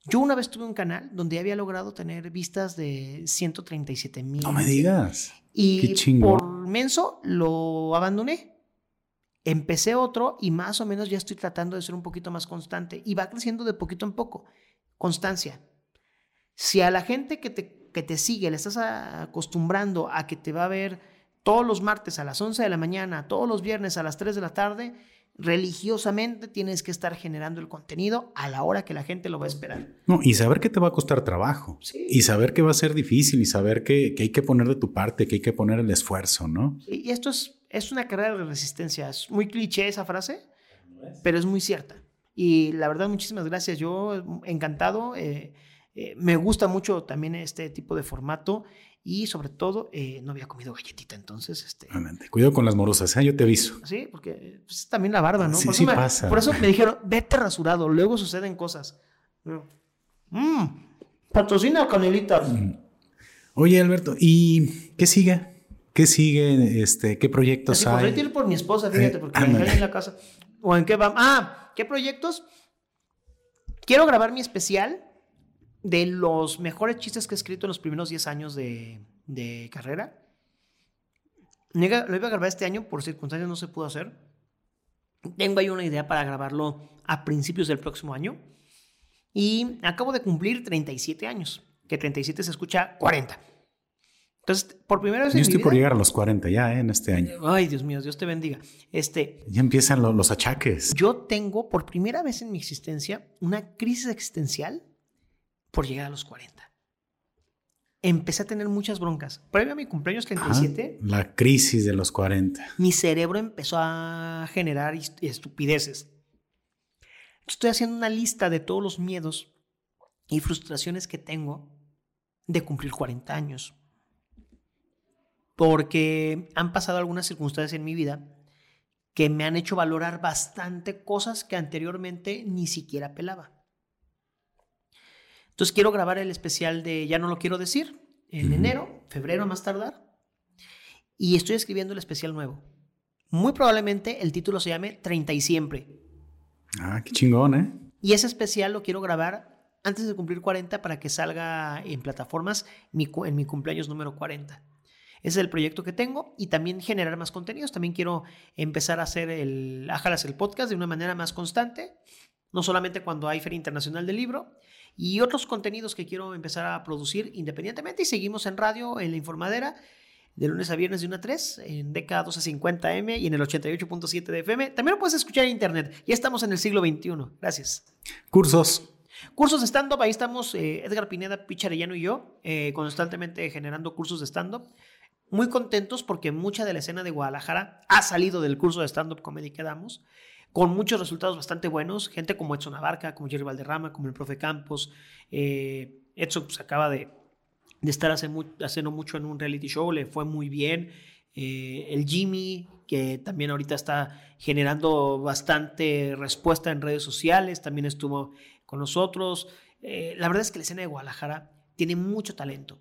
Yo una vez tuve un canal donde había logrado tener vistas de 137 mil. No me digas. Y por menso lo abandoné. Empecé otro y más o menos ya estoy tratando de ser un poquito más constante y va creciendo de poquito en poco. Constancia. Si a la gente que te que te sigue, le estás acostumbrando a que te va a ver todos los martes a las 11 de la mañana, todos los viernes a las 3 de la tarde, religiosamente tienes que estar generando el contenido a la hora que la gente lo va a esperar. No, y saber que te va a costar trabajo. Y saber que va a ser difícil y saber que, hay que poner de tu parte, que hay que poner el esfuerzo, ¿no? y esto es, es una carrera de resistencia. Es muy cliché esa frase, pero es muy cierta. Y la verdad, muchísimas gracias. Yo encantado. Eh, eh, me gusta mucho también este tipo de formato y sobre todo eh, no había comido galletita, entonces... Este... Cuidado con las morosas, ¿eh? yo te aviso. Sí, porque pues, también la barba, ¿no? Sí, por sí pasa. Por eso me dijeron, vete rasurado, luego suceden cosas. Mmm, patrocina canelitas. Mm. Oye, Alberto, ¿y qué sigue? ¿Qué sigue? Este, ¿Qué proyectos Así, hay? por mi esposa, fíjate, porque me en la casa. ¿O en qué va? Ah, ¿qué proyectos? Quiero grabar mi especial de los mejores chistes que he escrito en los primeros 10 años de, carrera. Lo iba a grabar este año, por circunstancias no se pudo hacer. Tengo ahí una idea para grabarlo a principios del próximo año. Y acabo de cumplir 37 años, que 37 se escucha 40. Entonces, por primera vez Yo en estoy mi por vida- llegar a los 40 ya, ¿eh? En este año. Ay, Dios mío, Dios te bendiga. Este, Ya empiezan lo- los achaques. yo tengo por primera vez en mi existencia una crisis existencial por llegar a los 40. Empecé a tener muchas broncas. Previo a mi cumpleaños Ajá, 37, La crisis de los 40. mi cerebro empezó a generar est- estupideces. Estoy haciendo una lista de todos los miedos y frustraciones que tengo de cumplir 40 años. Porque han pasado algunas circunstancias en mi vida que me han hecho valorar bastante cosas que anteriormente ni siquiera pelaba. Entonces quiero grabar el especial de Ya no lo quiero decir en enero, febrero a más tardar. Y estoy escribiendo el especial nuevo. Muy probablemente el título se llame 30 y siempre. Ah, qué chingón, ¿eh? Y ese especial lo quiero grabar antes de cumplir 40 para que salga en plataformas mi en mi cumpleaños número 40. Ese es el proyecto que tengo y también generar más contenidos. También quiero empezar a hacer el Ájalas el podcast de una manera más constante, no solamente cuando hay Feria Internacional del Libro y otros contenidos que quiero empezar a producir independientemente. Y seguimos en radio, en la informadera, de lunes a viernes de 1 a 3, en DK 1250M y en el 88.7 de FM. También lo puedes escuchar en internet. Ya estamos en el siglo XXI. Gracias. Cursos. Cursos de stand-up, ahí estamos eh, Edgar Pineda, Picharellano y yo, eh, constantemente generando cursos de stand-up. Muy contentos porque mucha de la escena de Guadalajara ha salido del curso de stand-up comedy que damos, con muchos resultados bastante buenos. Gente como Edson Abarca, como Jerry Valderrama, como el profe Campos. Eh, Edson pues, acaba de, de estar hace hace no mucho en un reality show, le fue muy bien. Eh, el Jimmy, que también ahorita está generando bastante respuesta en redes sociales, también estuvo con nosotros. Eh, la verdad es que la escena de Guadalajara tiene mucho talento.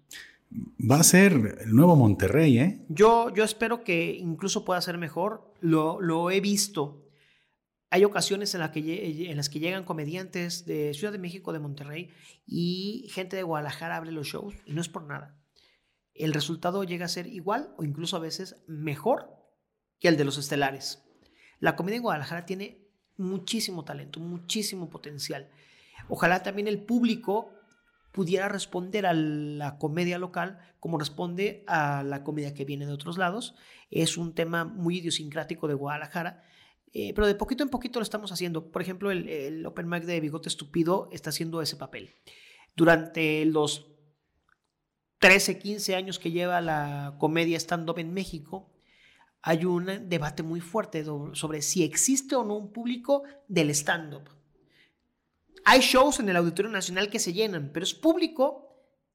Va a ser el nuevo Monterrey, ¿eh? Yo, yo espero que incluso pueda ser mejor. Lo, lo he visto. Hay ocasiones en, la que, en las que llegan comediantes de Ciudad de México, de Monterrey, y gente de Guadalajara abre los shows, y no es por nada. El resultado llega a ser igual o incluso a veces mejor que el de los estelares. La comedia en Guadalajara tiene muchísimo talento, muchísimo potencial. Ojalá también el público pudiera responder a la comedia local como responde a la comedia que viene de otros lados. Es un tema muy idiosincrático de Guadalajara, eh, pero de poquito en poquito lo estamos haciendo. Por ejemplo, el, Open Mic de Bigote Estúpido está haciendo ese papel. Durante los 13, 15 años que lleva la comedia stand-up en México, hay un debate muy fuerte sobre si existe o no un público del stand-up. Hay shows en el Auditorio Nacional que se llenan, pero es público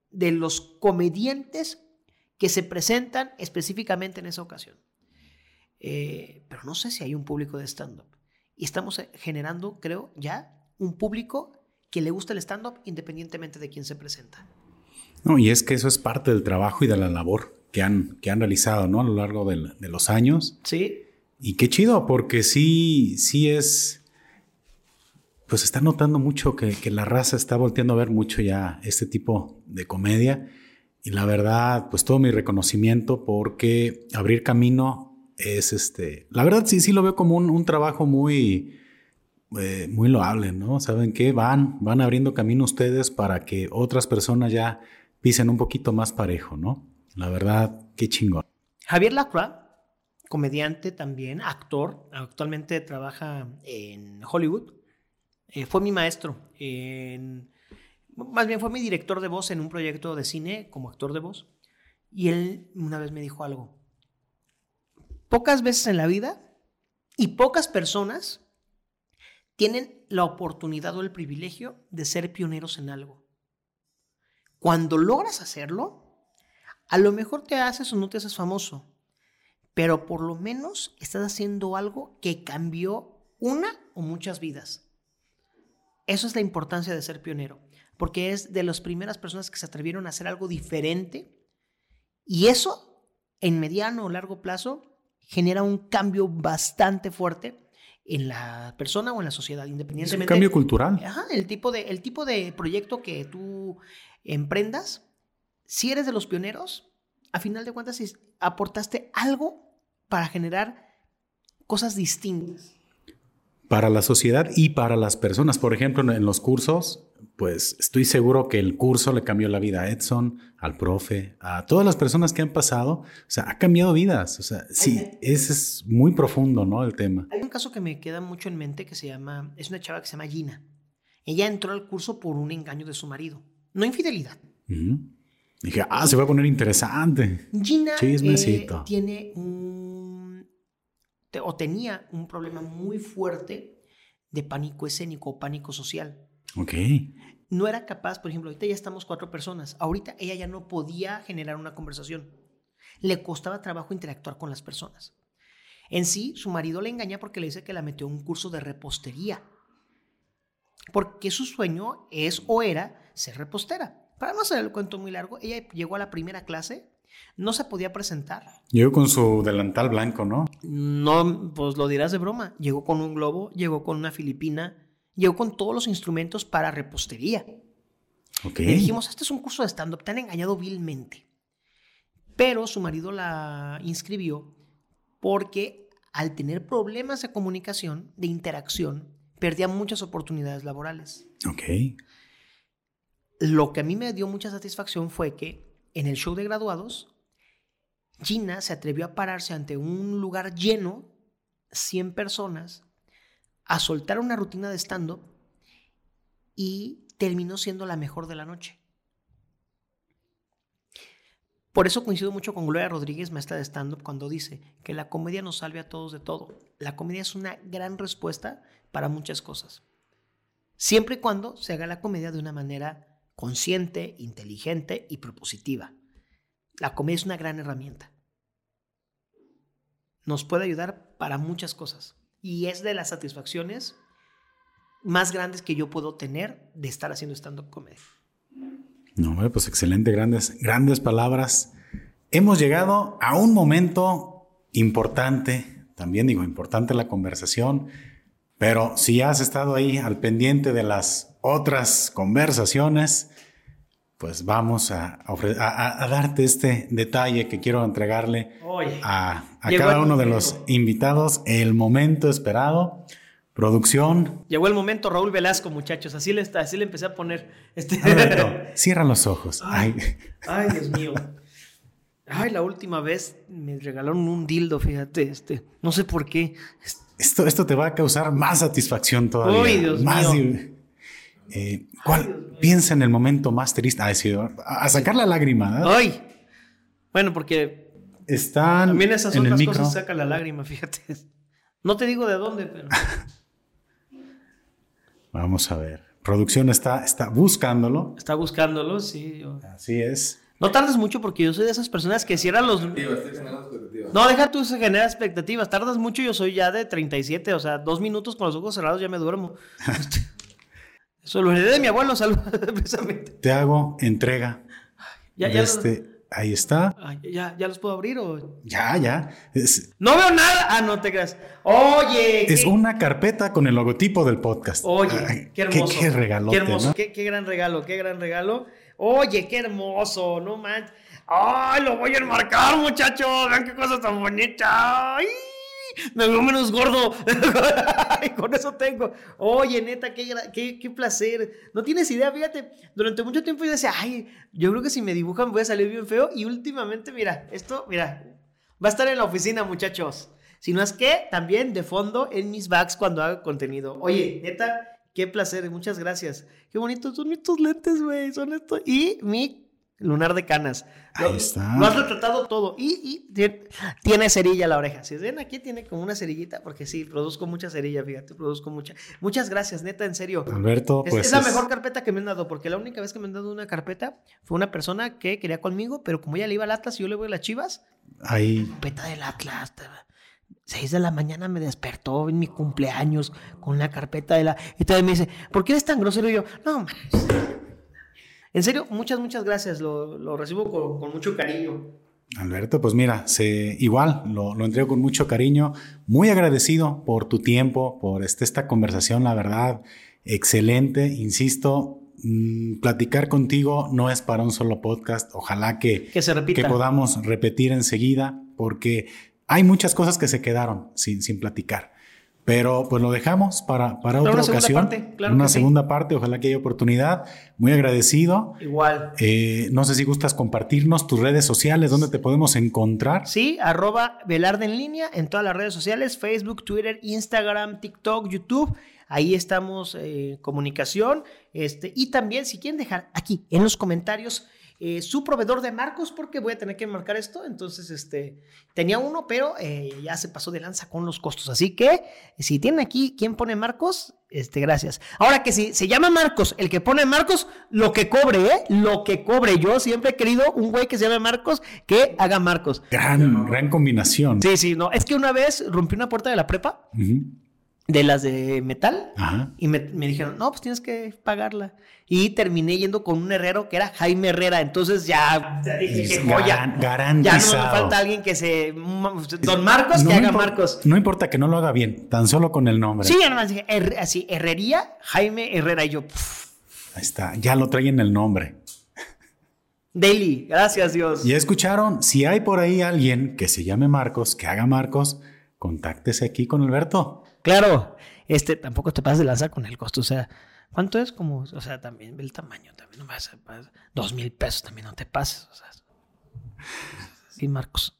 de los comediantes que se presentan específicamente en esa ocasión. Eh, pero no sé si hay un público de stand-up. Y estamos eh, generando, creo, ya un público que le gusta el stand-up independientemente de quién se presenta. No, y es que eso es parte del trabajo y de la labor que han, que han realizado, ¿no? A lo largo del- de los años. Sí, Y qué chido, porque sí, sí es. Pues está notando mucho que, que la raza está volteando a ver mucho ya este tipo de comedia. Y la verdad, pues todo mi reconocimiento porque abrir camino es este. La verdad, sí, sí lo veo como un, un trabajo muy, eh, muy loable, ¿no? ¿Saben qué? Van, van abriendo camino ustedes para que otras personas ya pisen un poquito más parejo, ¿no? La verdad, qué chingón. Javier Lacroix, comediante también, actor, actualmente trabaja en Hollywood. Eh, fue mi maestro, más bien fue mi director de voz en un proyecto de cine como actor de voz. Y él una vez me dijo algo. Pocas veces en la vida y pocas personas tienen la oportunidad o el privilegio de ser pioneros en algo. Cuando logras hacerlo, a lo mejor te haces o no te haces famoso, pero por lo menos estás haciendo algo que cambió una o muchas vidas. Eso es la importancia de ser pionero, porque es de las primeras personas que se atrevieron a hacer algo diferente y eso, en mediano o largo plazo, genera un cambio bastante fuerte en la persona o en la sociedad, Es un independientemente. cambio cultural. Ajá, el tipo de, el tipo de proyecto que tú emprendas, si eres de los pioneros, a final de cuentas aportaste algo para generar cosas distintas. Para la sociedad y para las personas. Por ejemplo, en- los cursos, pues estoy seguro que el curso le cambió la vida a Edson, al profe, a todas las personas que han pasado. O sea, ha cambiado vidas. O sea, sí, ese es muy profundo, ¿no? El tema. Hay un caso que me queda mucho en mente que se llama, es una chava que se llama Gina. Ella entró al curso por un engaño de su marido, no infidelidad. Dije, ah, se va a poner interesante. Gina eh, tiene un, o tenía un problema muy fuerte de pánico escénico o pánico social. Ok. No era capaz, por ejemplo, ahorita ya estamos cuatro personas. Ahorita ella ya no podía generar una conversación. Le costaba trabajo interactuar con las personas. En sí, su marido le engaña porque le dice que la metió en un curso de repostería. Porque su sueño es o era ser repostera. Para no hacer el cuento muy largo, ella llegó a la primera clase, no se podía presentar. Llegó con su delantal blanco, ¿no? No, pues lo dirás de broma. Llegó con un globo, llegó con una filipina, llegó con todos los instrumentos para repostería. Okay. Le dijimos, este es un curso de stand-up, te han engañado vilmente. Pero su marido la inscribió porque al tener problemas de comunicación, de interacción, perdía muchas oportunidades laborales. Ok. Lo que a mí me dio mucha satisfacción fue que en el show de graduados, Gina se atrevió a pararse ante un lugar lleno, 100 personas, a soltar una rutina de stand-up y terminó siendo la mejor de la noche. Por eso coincido mucho con Gloria Rodríguez, maestra de stand-up, cuando dice que la comedia nos salve a todos de todo. La comedia es una gran respuesta para muchas cosas. Siempre y cuando se haga la comedia de una manera consciente, inteligente y propositiva. La comedia es una gran herramienta. Nos puede ayudar para muchas cosas y es de las satisfacciones más grandes que yo puedo tener de estar haciendo stand-up comedy. No, pues excelente, grandes, grandes palabras. Hemos llegado a un momento importante, también digo importante la conversación, pero si has estado ahí al pendiente de las otras conversaciones, pues vamos a, a, darte este detalle que quiero entregarle a, cada uno de los invitados, el momento esperado. Producción. Llegó el momento Raúl Velasco, muchachos. Así le, está, así le empecé a poner. Este... cierra los ojos. Ay, ay. Dios mío. Ay, la última vez me regalaron un dildo, fíjate, este, no sé por qué. Esto, esto te va a causar más satisfacción todavía. Ay, Dios mío. Eh, ¿Cuál piensa en el momento más triste? Ah, a sacar la lágrima. Ay. Bueno, porque están también esas otras cosas saca la lágrima, fíjate. No te digo de dónde, pero Vamos a ver. Producción está, está buscándolo. Está buscándolo, sí. Así es. No tardes mucho porque yo soy de esas personas que cierran los. No, deja tú se genera expectativas. Tardas mucho, yo soy ya de 37, o sea, dos minutos con los ojos cerrados ya me duermo. Eso lo heredé de mi abuelo, salud, precisamente. Te hago entrega. Ya, ya. Este, ahí está. ya, ¿Ya los puedo abrir o...? Ya, ya. No veo nada. Ah, no te creas. Oye. Es una carpeta con el logotipo del podcast. Oye, qué hermoso. Qué, regalo. Qué hermoso. Qué, qué, gran regalo, qué gran regalo. Oye, qué hermoso. No manches. ¡Ay, lo voy a enmarcar, muchachos! Vean qué cosa tan bonita. ¡Ay! me veo menos gordo. con eso tengo. Oye, neta, qué, qué, placer. No tienes idea, fíjate, durante mucho tiempo yo decía, ay, yo creo que si me dibujan voy a salir bien feo. Y últimamente, mira, esto, mira, va a estar en la oficina, muchachos. Si no es que también de fondo en mis bags cuando hago contenido. Oye, neta, qué placer, muchas gracias. Qué bonitos son estos lentes, güey, son estos. Y mi lunar de canas. Ahí está. Lo has retratado todo. Y, tiene cerilla la oreja. Si ven aquí, tiene como una cerillita, porque sí, produzco mucha cerilla, fíjate, produzco mucha. Muchas gracias, neta, en serio. Alberto, es, pues. Es la mejor carpeta que me han dado, porque la única vez que me han dado una carpeta fue una persona que quería conmigo, pero como ella le iba al Atlas y yo le voy a las chivas. Ahí. Carpeta del Atlas. Seis de la mañana me despertó en mi cumpleaños con la carpeta de la. Y todavía me dice, ¿por qué eres tan grosero? Y yo, no, en serio, muchas, muchas gracias. Lo, recibo con, mucho cariño. Alberto, pues mira, se, igual lo, lo, entrego con mucho cariño. Muy agradecido por tu tiempo, por este, esta conversación, la verdad, excelente. Insisto, mm, platicar contigo no es para un solo podcast. Ojalá que, que, se repita. que podamos repetir enseguida, porque hay muchas cosas que se quedaron sin, sin platicar. Pero pues lo dejamos para, para otra una segunda ocasión. parte, claro una sí. segunda parte, ojalá que haya oportunidad. Muy agradecido. Igual. Eh, no sé si gustas compartirnos tus redes sociales, dónde te podemos encontrar. Sí, arroba Velarde en línea en todas las redes sociales, Facebook, Twitter, Instagram, TikTok, YouTube. Ahí estamos eh, en comunicación. Este, y también, si quieren dejar aquí en los comentarios eh, su proveedor de marcos, porque voy a tener que marcar esto. Entonces, este, tenía uno, pero eh, ya se pasó de lanza con los costos. Así que, si tienen aquí quién pone marcos, este, gracias. Ahora que si se llama Marcos, el que pone Marcos, lo que cobre, ¿eh? Lo que cobre. Yo siempre he querido un güey que se llame Marcos que haga Marcos. Gran, gran combinación. Sí, sí, no. Es que una vez rompí una puerta de la prepa. De las de metal, Ajá. y me, me dijeron, no, pues tienes que pagarla. Y terminé yendo con un herrero que era Jaime Herrera. Entonces ya, ya dije, Ya no me falta alguien que se. Don Marcos, No que haga Marcos. No importa que no lo haga bien, tan solo con el nombre. Sí, ya nomás dije, her- así, Herrería, Jaime Herrera. Y yo, pff, Ahí está, ya lo traen el nombre. Daily, gracias Dios. Ya escucharon, si hay por ahí alguien que se llame Marcos, que haga Marcos, contáctese aquí con Alberto. Claro, este, tampoco te pasas de lanza con el costo. O sea, ¿cuánto es? Como, o sea, también el tamaño, también no vas a dos mil pesos, también no te pases. O sea, sí, Marcos.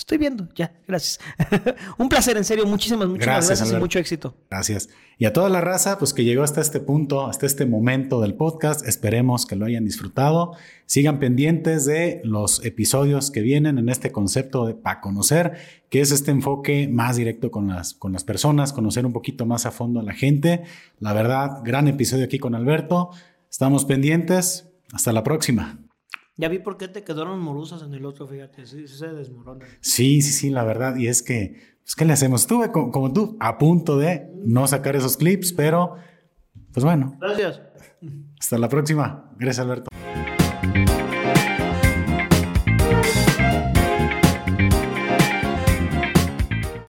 Estoy viendo, ya, gracias. Un placer, en serio, muchísimas, muchísimas Gracias, gracias, y mucho éxito. Gracias. Y a toda la raza, pues que llegó hasta este punto, hasta este momento del podcast, esperemos que lo hayan disfrutado. Sigan pendientes de los episodios que vienen en este concepto de para conocer, que es este enfoque más directo con las, con las personas, conocer un poquito más a fondo a la gente. La verdad, gran episodio aquí con Alberto. Estamos pendientes. Hasta la próxima. Ya vi por qué te quedaron morusas en el otro, fíjate, sí, sí se desmorona. Sí, sí, sí, la verdad. Y es que, pues, ¿qué le hacemos? Estuve co- como tú a punto de no sacar esos clips, pero, pues bueno, Gracias. hasta la próxima. Gracias, Alberto.